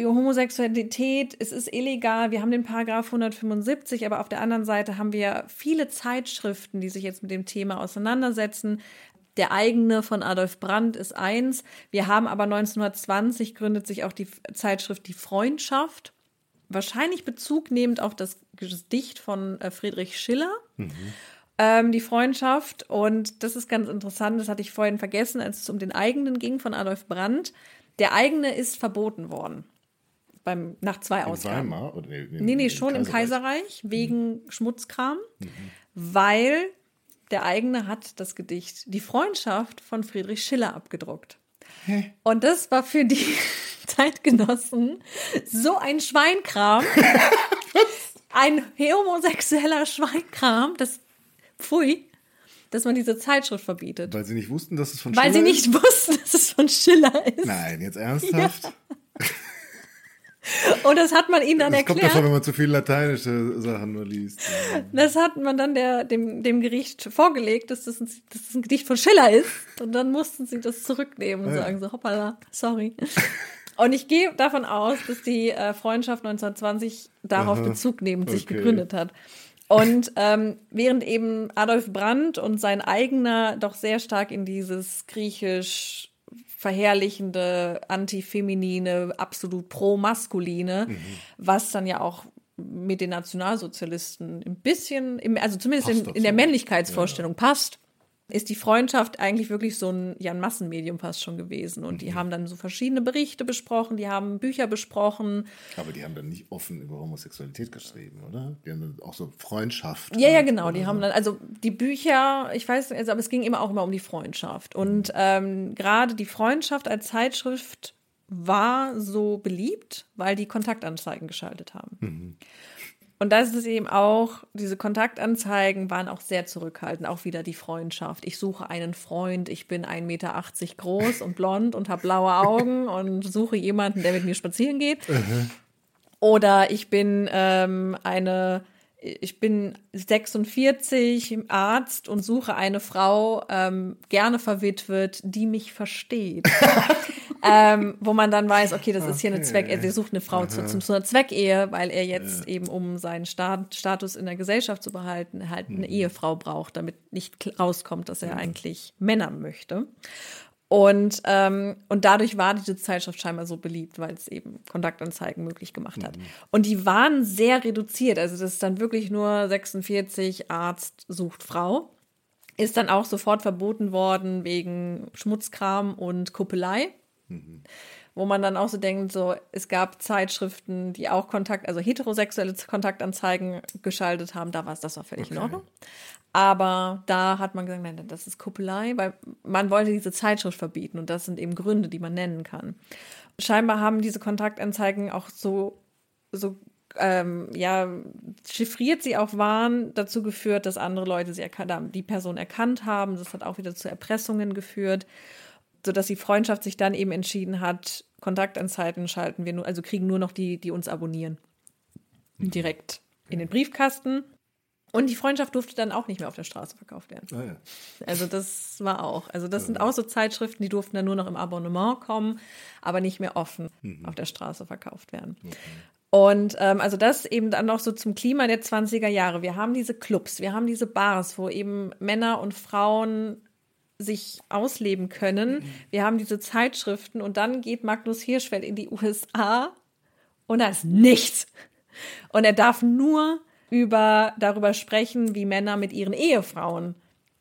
Homosexualität, es ist illegal, wir haben den Paragraph 175, aber auf der anderen Seite haben wir viele Zeitschriften, die sich jetzt mit dem Thema auseinandersetzen. Der eigene von Adolf Brandt ist eins. Wir haben aber 1920 gründet sich auch die Zeitschrift Die Freundschaft. Wahrscheinlich Bezug nehmend auf das Gedicht von äh, Friedrich Schiller. Mhm. Ähm, die Freundschaft. Und das ist ganz interessant, das hatte ich vorhin vergessen, als es um den eigenen ging von Adolf Brandt. Der eigene ist verboten worden beim, nach zwei in Ausgaben. Weimar? Oder nee, nee, nee schon im Kaiserreich, Kaiserreich wegen mhm. Schmutzkram, mhm. weil der eigene hat das Gedicht Die Freundschaft von Friedrich Schiller abgedruckt. Hä? Und das war für die Zeitgenossen so ein Schweinkram. ein homosexueller Schweinkram, das pfui, dass man diese Zeitschrift verbietet. Weil sie nicht wussten, dass es von Schiller ist? Weil sie nicht wussten, dass es von Schiller ist. Nein, jetzt ernsthaft? Ja. Und das hat man ihnen dann das erklärt. Kommt davon, wenn man zu viel lateinische Sachen nur liest. Das hat man dann der, dem, dem Gericht vorgelegt, dass das, ein, dass das ein Gedicht von Schiller ist. Und dann mussten sie das zurücknehmen und ja. sagen so, hoppala, sorry. Und ich gehe davon aus, dass die äh, Freundschaft 1920 darauf Aha, Bezug nehmend sich okay. gegründet hat. Und ähm, während eben Adolf Brandt und sein eigener doch sehr stark in dieses griechisch verherrlichende, antifeminine, absolut pro-maskuline, mhm. was dann ja auch mit den Nationalsozialisten ein bisschen, im, also zumindest in, in, der Männlichkeitsvorstellung ja. passt ist die Freundschaft eigentlich wirklich so ein, ja, ein Massenmedium fast schon gewesen. Und die mhm. haben dann so verschiedene Berichte besprochen, die haben Bücher besprochen. Aber die haben dann nicht offen über Homosexualität geschrieben, oder? Die haben dann auch so Freundschaft. Ja, ja, genau. Die so. haben dann, also die Bücher, ich weiß, also, aber es ging immer auch immer um die Freundschaft. Und mhm. ähm, gerade die Freundschaft als Zeitschrift war so beliebt, weil die Kontaktanzeigen geschaltet haben. Mhm. Und da ist eben auch, diese Kontaktanzeigen waren auch sehr zurückhaltend, auch wieder die Freundschaft. Ich suche einen Freund, ich bin 1,80 Meter groß und blond und habe blaue Augen und suche jemanden, der mit mir spazieren geht. Oder ich bin ähm, eine, ich bin 46, Arzt und suche eine Frau, ähm, gerne verwitwet, die mich versteht. ähm, wo man dann weiß, okay, das ist hier eine Zweck, er sucht eine Frau zu, zu, zu, einer Zweckehe, weil er jetzt eben, um seinen Stat Status in der Gesellschaft zu behalten, halt eine mhm. Ehefrau braucht, damit nicht rauskommt, dass er mhm. eigentlich Männer möchte. Und, ähm, und dadurch war diese Zeitschrift scheinbar so beliebt, weil es eben Kontaktanzeigen möglich gemacht hat. Mhm. Und die waren sehr reduziert. Also das ist dann wirklich nur 46 Arzt sucht Frau. Ist dann auch sofort verboten worden wegen Schmutzkram und Kuppelei. Mhm. Wo man dann auch so denkt, so, es gab Zeitschriften, die auch Kontakt, also heterosexuelle Kontaktanzeigen geschaltet haben, da war es, das war völlig okay. in Ordnung. Aber da hat man gesagt, nein, das ist Kuppelei, weil man wollte diese Zeitschrift verbieten und das sind eben Gründe, die man nennen kann. Scheinbar haben diese Kontaktanzeigen auch so, so ähm, ja, chiffriert sie auch waren, dazu geführt, dass andere Leute sie erkannt haben, die Person erkannt haben. Das hat auch wieder zu Erpressungen geführt sodass die Freundschaft sich dann eben entschieden hat, Kontaktanzeigen schalten wir nur, also kriegen nur noch die, die uns abonnieren. Mhm. Direkt in den Briefkasten. Und die Freundschaft durfte dann auch nicht mehr auf der Straße verkauft werden. Ah, ja. Also das war auch. Also das ja. sind auch so Zeitschriften, die durften dann nur noch im Abonnement kommen, aber nicht mehr offen mhm. auf der Straße verkauft werden. Okay. Und ähm, also das eben dann noch so zum Klima der 20er Jahre. Wir haben diese Clubs, wir haben diese Bars, wo eben Männer und Frauen sich ausleben können. Mhm. Wir haben diese Zeitschriften und dann geht Magnus Hirschfeld in die USA und da ist nichts. Und er darf nur über, darüber sprechen, wie Männer mit ihren Ehefrauen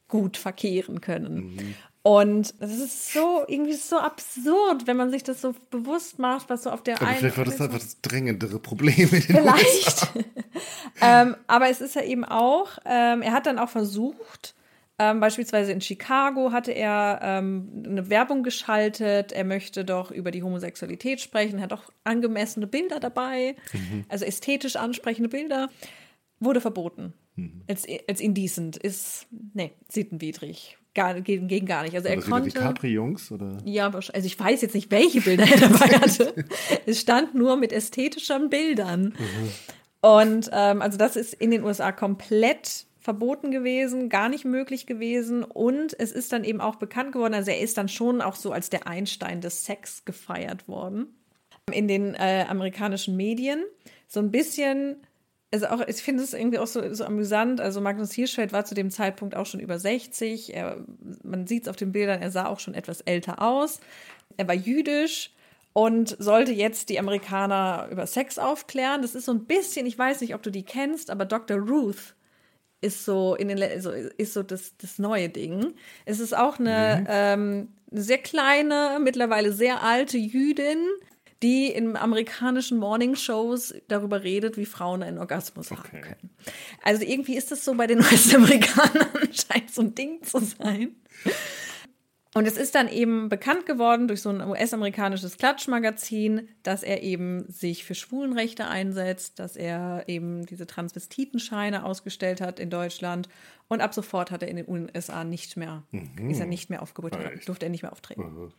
gut verkehren können. Mhm. Und das ist so, irgendwie so absurd, wenn man sich das so bewusst macht, was so auf der einen. Vielleicht war das einfach das drängendere Problem in den Vielleicht. ähm, aber es ist ja eben auch, ähm, er hat dann auch versucht, ähm, beispielsweise in Chicago hatte er ähm, eine Werbung geschaltet. Er möchte doch über die Homosexualität sprechen, hat auch angemessene Bilder dabei, mhm. also ästhetisch ansprechende Bilder. Wurde verboten. Mhm. Als, als indecent. Ist, nee, sittenwidrig. Gar, gegen, gegen gar nicht. Also er konnte. Die Capri-Jungs, oder? Ja, also ich weiß jetzt nicht, welche Bilder er dabei hatte. es stand nur mit ästhetischen Bildern. Mhm. Und ähm, also das ist in den USA komplett verboten gewesen, gar nicht möglich gewesen. Und es ist dann eben auch bekannt geworden, also er ist dann schon auch so als der Einstein des Sex gefeiert worden. in den äh, amerikanischen Medien. So ein bisschen, also auch, ich finde es irgendwie auch so, so amüsant. Also Magnus Hirschfeld war zu dem Zeitpunkt auch schon über 60. Er, man sieht es auf den Bildern, er sah auch schon etwas älter aus. Er war jüdisch und sollte jetzt die Amerikaner über Sex aufklären. Das ist so ein bisschen, ich weiß nicht, ob du die kennst, aber Dr. Ruth ist so in den also ist so das, das neue Ding. Es ist auch eine, mhm. ähm, eine sehr kleine, mittlerweile sehr alte Jüdin, die in amerikanischen Morning-Shows darüber redet, wie Frauen einen Orgasmus okay. haben können. Also irgendwie ist das so bei den US-Amerikanern scheint so ein Ding zu sein. Und es ist dann eben bekannt geworden durch so ein US-amerikanisches Klatschmagazin, dass er eben sich für Schwulenrechte einsetzt, dass er eben diese Transvestitenscheine ausgestellt hat in Deutschland. Und ab sofort hat er in den USA nicht mehr, mhm. ist er nicht mehr aufgebaut, durfte er nicht mehr auftreten. Mhm.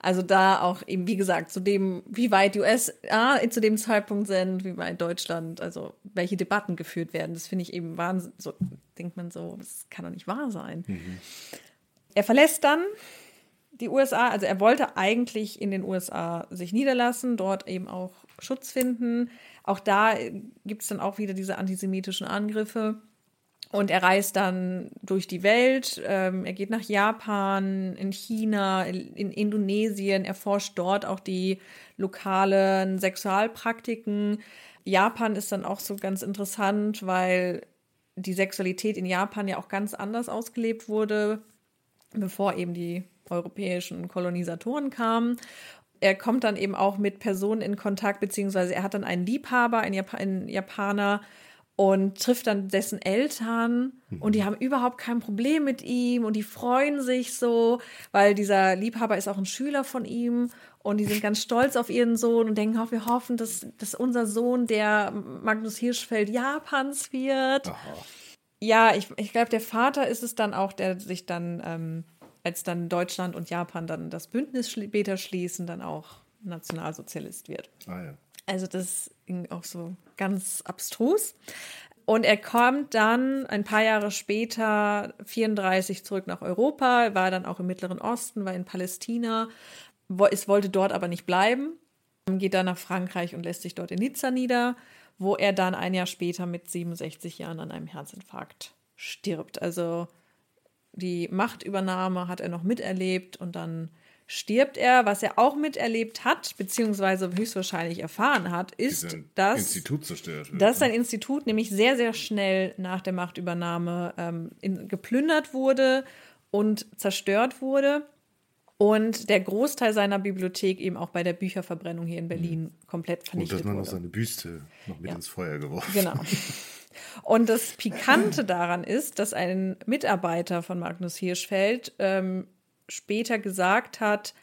Also da auch eben, wie gesagt, zu dem, wie weit die USA zu dem Zeitpunkt sind, wie weit Deutschland, also welche Debatten geführt werden, das finde ich eben Wahnsinn. So denkt man so, das kann doch nicht wahr sein. Mhm. Er verlässt dann die USA, also er wollte eigentlich in den USA sich niederlassen, dort eben auch Schutz finden. Auch da gibt es dann auch wieder diese antisemitischen Angriffe. Und er reist dann durch die Welt. Ähm, er geht nach Japan, in China, in Indonesien. Er forscht dort auch die lokalen Sexualpraktiken. Japan ist dann auch so ganz interessant, weil die Sexualität in Japan ja auch ganz anders ausgelebt wurde bevor eben die europäischen Kolonisatoren kamen. Er kommt dann eben auch mit Personen in Kontakt, beziehungsweise er hat dann einen Liebhaber, einen, Jap einen Japaner, und trifft dann dessen Eltern mhm. und die haben überhaupt kein Problem mit ihm und die freuen sich so, weil dieser Liebhaber ist auch ein Schüler von ihm und die sind ganz stolz auf ihren Sohn und denken, oh, wir hoffen, dass, dass unser Sohn der Magnus Hirschfeld Japans wird. Aha ja, ich, ich glaube, der Vater ist es dann auch, der sich dann, ähm, als dann Deutschland und Japan dann das Bündnis später schließen, dann auch Nationalsozialist wird. Ah ja. Also das ging auch so ganz abstrus. Und er kommt dann ein paar Jahre später, 34, zurück nach Europa, war dann auch im Mittleren Osten, war in Palästina. Es wollte dort aber nicht bleiben, geht dann nach Frankreich und lässt sich dort in Nizza nieder wo er dann ein Jahr später mit 67 Jahren an einem Herzinfarkt stirbt. Also die Machtübernahme hat er noch miterlebt und dann stirbt er. Was er auch miterlebt hat, beziehungsweise höchstwahrscheinlich erfahren hat, ist, dass, Institut zerstört wird. dass sein Institut nämlich sehr, sehr schnell nach der Machtübernahme ähm, in, geplündert wurde und zerstört wurde und der Großteil seiner Bibliothek eben auch bei der Bücherverbrennung hier in Berlin mhm. komplett vernichtet wurde. Und dass man noch seine Büste noch mit ja. ins Feuer geworfen Genau. Und das Pikante daran ist, dass ein Mitarbeiter von Magnus Hirschfeld ähm, später gesagt hat,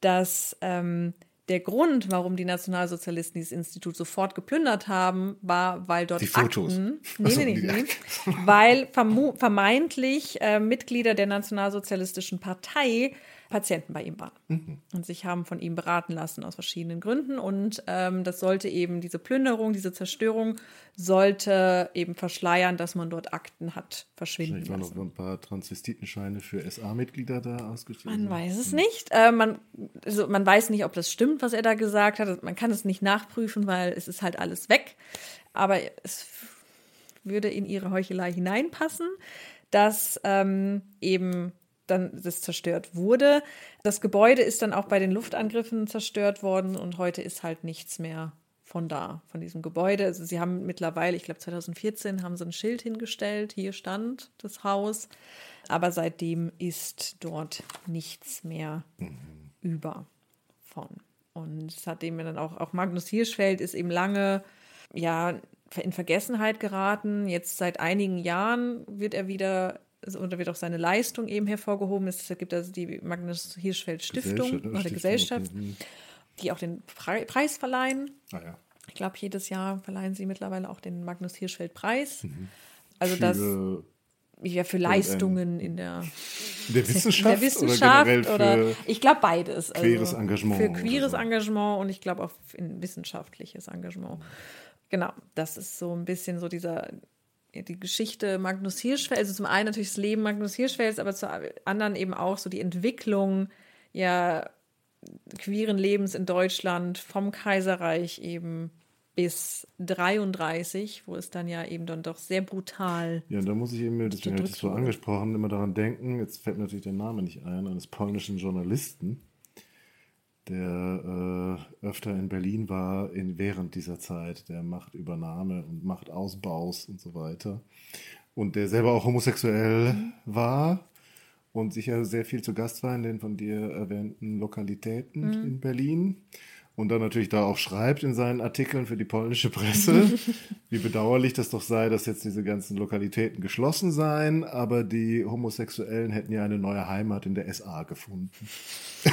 dass ähm, der Grund, warum die Nationalsozialisten dieses Institut sofort geplündert haben, war, weil dort die Fotos. Akten, nee, nee, nee, nee, weil vermeintlich äh, Mitglieder der Nationalsozialistischen Partei Patienten bei ihm waren mhm. und sich haben von ihm beraten lassen aus verschiedenen Gründen. Und ähm, das sollte eben, diese Plünderung, diese Zerstörung sollte eben verschleiern, dass man dort Akten hat verschwinden Vielleicht waren noch ein paar Transvestitenscheine für SA-Mitglieder da ausgestellt. Man weiß es nicht. Äh, man, also man weiß nicht, ob das stimmt, was er da gesagt hat. Man kann es nicht nachprüfen, weil es ist halt alles weg. Aber es würde in ihre Heuchelei hineinpassen, dass ähm, eben dann das zerstört wurde. Das Gebäude ist dann auch bei den Luftangriffen zerstört worden und heute ist halt nichts mehr von da, von diesem Gebäude. Also sie haben mittlerweile, ich glaube 2014, haben sie ein Schild hingestellt, hier stand das Haus, aber seitdem ist dort nichts mehr mhm. über von. Und seitdem dann auch, auch Magnus Hirschfeld ist eben lange, ja, in Vergessenheit geraten. Jetzt seit einigen Jahren wird er wieder oder wird auch seine Leistung eben hervorgehoben. Es gibt also die Magnus Hirschfeld Stiftung Gesellschaft, oder Gesellschaft, okay. Mhm. die auch den Preis verleihen. Ah, ja. Ich glaube, jedes Jahr verleihen sie mittlerweile auch den Magnus Hirschfeld Preis. Mhm. Also das ja für Leistungen in der, der Wissenschaft, in der Wissenschaft oder, oder ich glaube beides. Also queeres Engagement. Für queeres so. Engagement und ich glaube auch in wissenschaftliches Engagement. Genau, das ist so ein bisschen so dieser die Geschichte Magnus Hirschfeld, also zum einen natürlich das Leben Magnus Hirschfelds, aber zum anderen eben auch so die Entwicklung ja queeren Lebens in Deutschland vom Kaiserreich eben bis 33, wo es dann ja eben dann doch sehr brutal. Ja, da muss ich eben, deswegen habe ich das so angesprochen, immer daran denken, jetzt fällt mir natürlich der Name nicht ein, eines polnischen Journalisten, der äh, öfter in Berlin war in, während dieser Zeit der Machtübernahme und Machtausbaus und so weiter. Und der selber auch homosexuell mhm. war und sicher sehr viel zu Gast war in den von dir erwähnten Lokalitäten mhm. in Berlin und dann natürlich da auch schreibt in seinen Artikeln für die polnische Presse, wie bedauerlich das doch sei, dass jetzt diese ganzen Lokalitäten geschlossen seien, aber die Homosexuellen hätten ja eine neue Heimat in der SA gefunden.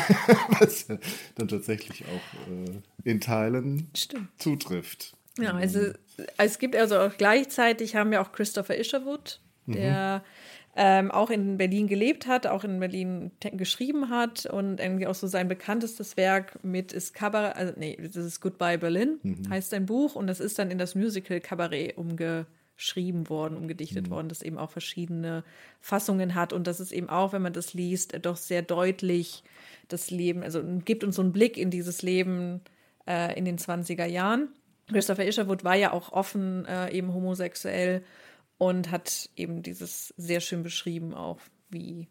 Was dann tatsächlich auch äh, in Teilen Stimmt. zutrifft. Ja, also es gibt also auch gleichzeitig haben wir auch Christopher Isherwood, der mhm ähm, auch in Berlin gelebt hat, auch in Berlin geschrieben hat und irgendwie auch so sein bekanntestes Werk mit ist Cabaret, also nee, das ist Goodbye Berlin, mhm. heißt sein Buch und das ist dann in das Musical Cabaret umgeschrieben worden, umgedichtet mhm. worden, das eben auch verschiedene Fassungen hat und das ist eben auch, wenn man das liest, doch sehr deutlich das Leben, also gibt uns so einen Blick in dieses Leben äh, in den 20er Jahren. Christopher Isherwood war ja auch offen äh, eben homosexuell und hat eben dieses sehr schön beschrieben, auch wie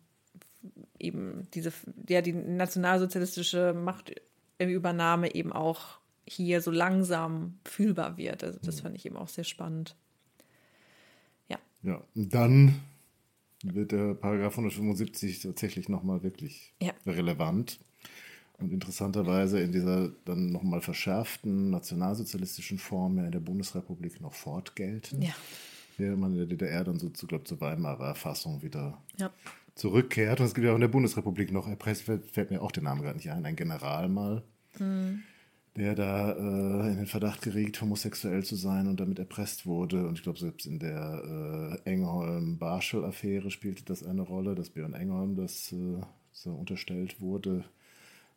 eben diese, ja, die nationalsozialistische Machtübernahme eben auch hier so langsam fühlbar wird. Also das mhm. fand ich eben auch sehr spannend. Ja. Ja, und dann wird der Paragraph 175 tatsächlich nochmal wirklich ja. relevant. Und interessanterweise in dieser dann nochmal verschärften nationalsozialistischen Form ja in der Bundesrepublik noch fortgelten. Ja während man in der DDR dann so zu, glaube zur Weimarer Fassung wieder ja. zurückkehrt. Und es gibt ja auch in der Bundesrepublik noch, erpresst, fällt, fällt mir auch der Name gerade nicht ein, ein General mal, mhm. der da äh, in den Verdacht geriet, homosexuell zu sein und damit erpresst wurde. Und ich glaube, selbst in der äh, Engholm-Barschel-Affäre spielte das eine Rolle, dass Björn Engholm das äh, so unterstellt wurde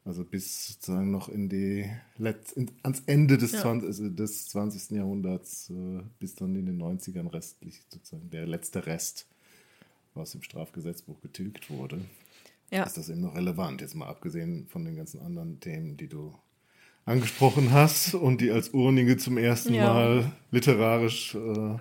also bis sozusagen noch in die Letz in, ans Ende des, ja. 20, also des 20. Jahrhunderts, äh, bis dann in den 90ern restlich sozusagen der letzte Rest, was im Strafgesetzbuch getilgt wurde. Ja. Ist das eben noch relevant, jetzt mal abgesehen von den ganzen anderen Themen, die du angesprochen hast und die als Urnige zum ersten ja. Mal literarisch äh,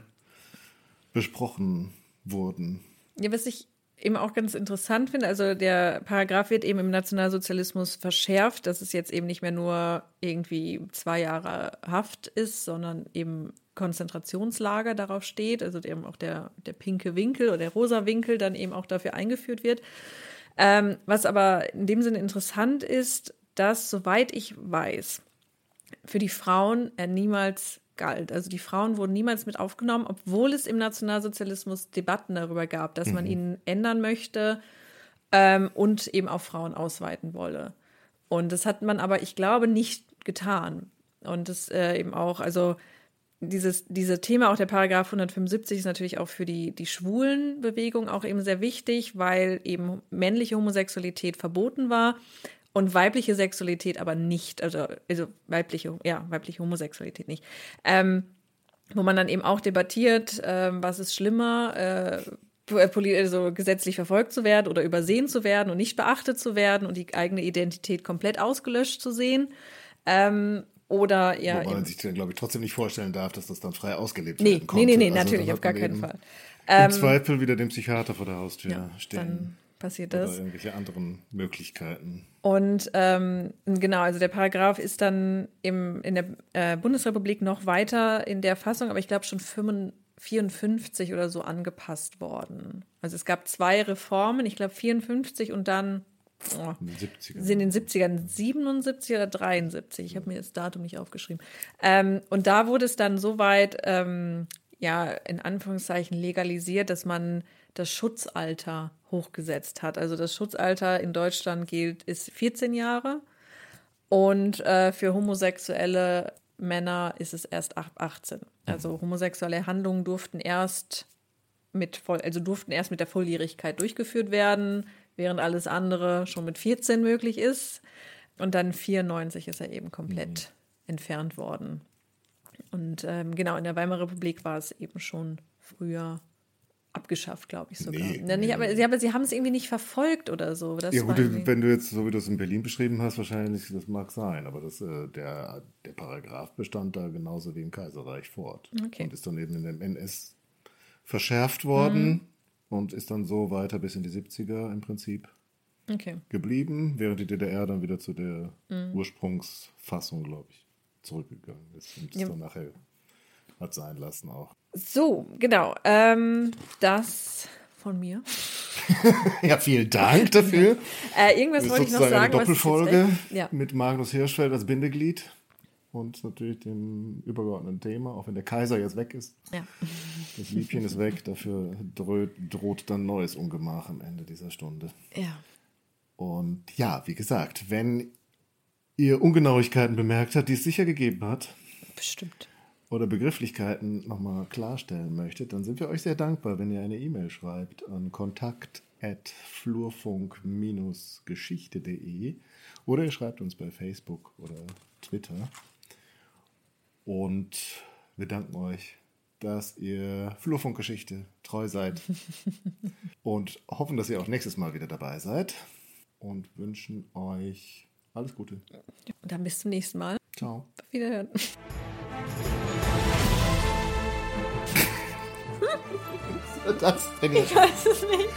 besprochen wurden. Ja, was ich eben auch ganz interessant finde. Also der Paragraph wird eben im Nationalsozialismus verschärft, dass es jetzt eben nicht mehr nur irgendwie zwei Jahre Haft ist, sondern eben Konzentrationslager darauf steht, also eben auch der, der pinke Winkel oder der rosa Winkel dann eben auch dafür eingeführt wird. Ähm, was aber in dem Sinne interessant ist, dass, soweit ich weiß, für die Frauen er niemals galt. Also die Frauen wurden niemals mit aufgenommen, obwohl es im Nationalsozialismus Debatten darüber gab, dass mhm. man ihn ändern möchte ähm, und eben auf Frauen ausweiten wolle. Und das hat man aber, ich glaube, nicht getan. Und das äh, eben auch, also dieses, dieses Thema, auch der Paragraph 175 ist natürlich auch für die, die Schwulenbewegung auch eben sehr wichtig, weil eben männliche Homosexualität verboten war und weibliche Sexualität aber nicht, also, also weibliche, ja, weibliche Homosexualität nicht. Ähm, wo man dann eben auch debattiert, ähm, was ist schlimmer, äh, also gesetzlich verfolgt zu werden oder übersehen zu werden und nicht beachtet zu werden und die eigene Identität komplett ausgelöscht zu sehen. Ähm, oder ja. Wobei man sich dann, glaube ich, trotzdem nicht vorstellen darf, dass das dann frei ausgelebt nee, werden konnte. Nee, nee, nee, also, natürlich, auf gar keinen Fall. Im ähm, Zweifel wieder dem Psychiater vor der Haustür ja, stehen. Dann passiert das. Oder irgendwelche anderen Möglichkeiten. Und ähm, genau, also der Paragraph ist dann im, in der äh, Bundesrepublik noch weiter in der Fassung, aber ich glaube schon 54 oder so angepasst worden. Also es gab zwei Reformen, ich glaube 54 und dann oh, in den 70ern. sind in den 70ern 77 oder 73. Ich habe mir das Datum nicht aufgeschrieben. Ähm, und da wurde es dann so weit, ähm, ja, in Anführungszeichen legalisiert, dass man das Schutzalter hochgesetzt hat. Also das Schutzalter in Deutschland gilt, ist 14 Jahre und äh, für homosexuelle Männer ist es erst 18. Also homosexuelle Handlungen durften erst mit voll, also durften erst mit der Volljährigkeit durchgeführt werden, während alles andere schon mit 14 möglich ist. Und dann 94 ist er eben komplett mhm. entfernt worden. Und ähm, genau, in der Weimarer Republik war es eben schon früher abgeschafft, glaube ich sogar. Nee, Ja, nicht, nee, aber, sie, aber sie haben es irgendwie nicht verfolgt oder so. Das Ja gut, wenn du jetzt, so wie du es in Berlin beschrieben hast, wahrscheinlich, das mag sein, aber das, äh, der, der Paragraph bestand da genauso wie im Kaiserreich fort. Okay. Und ist dann eben in dem NS verschärft worden und ist dann so weiter bis in die 70er im Prinzip okay. geblieben, während die DDR dann wieder zu der Ursprungsfassung, glaube ich, zurückgegangen ist und es Ja. dann nachher hat sein lassen auch. So, genau. Ähm, das von mir. Ja, vielen Dank dafür. Äh, irgendwas wollte ich noch sagen. eine Doppelfolge. Ja. mit Magnus Hirschfeld als Bindeglied und natürlich dem übergeordneten Thema, auch wenn der Kaiser jetzt weg ist. ja. Das Liebchen ist weg, dafür droht, droht dann neues Ungemach am Ende dieser Stunde. Ja. Und ja, wie gesagt, wenn ihr Ungenauigkeiten bemerkt habt, die es sicher gegeben hat, Bestimmt. Oder Begrifflichkeiten nochmal klarstellen möchtet, dann sind wir euch sehr dankbar, wenn ihr eine E-Mail schreibt an kontakt.flurfunk-geschichte.de oder ihr schreibt uns bei Facebook oder Twitter. Und wir danken euch, dass ihr Flurfunkgeschichte treu seid und hoffen, dass ihr auch nächstes Mal wieder dabei seid und wünschen euch alles Gute. Und dann bis zum nächsten Mal. Ciao. Auf Wiederhören. Was ist denn jetzt? Ich weiß es nicht.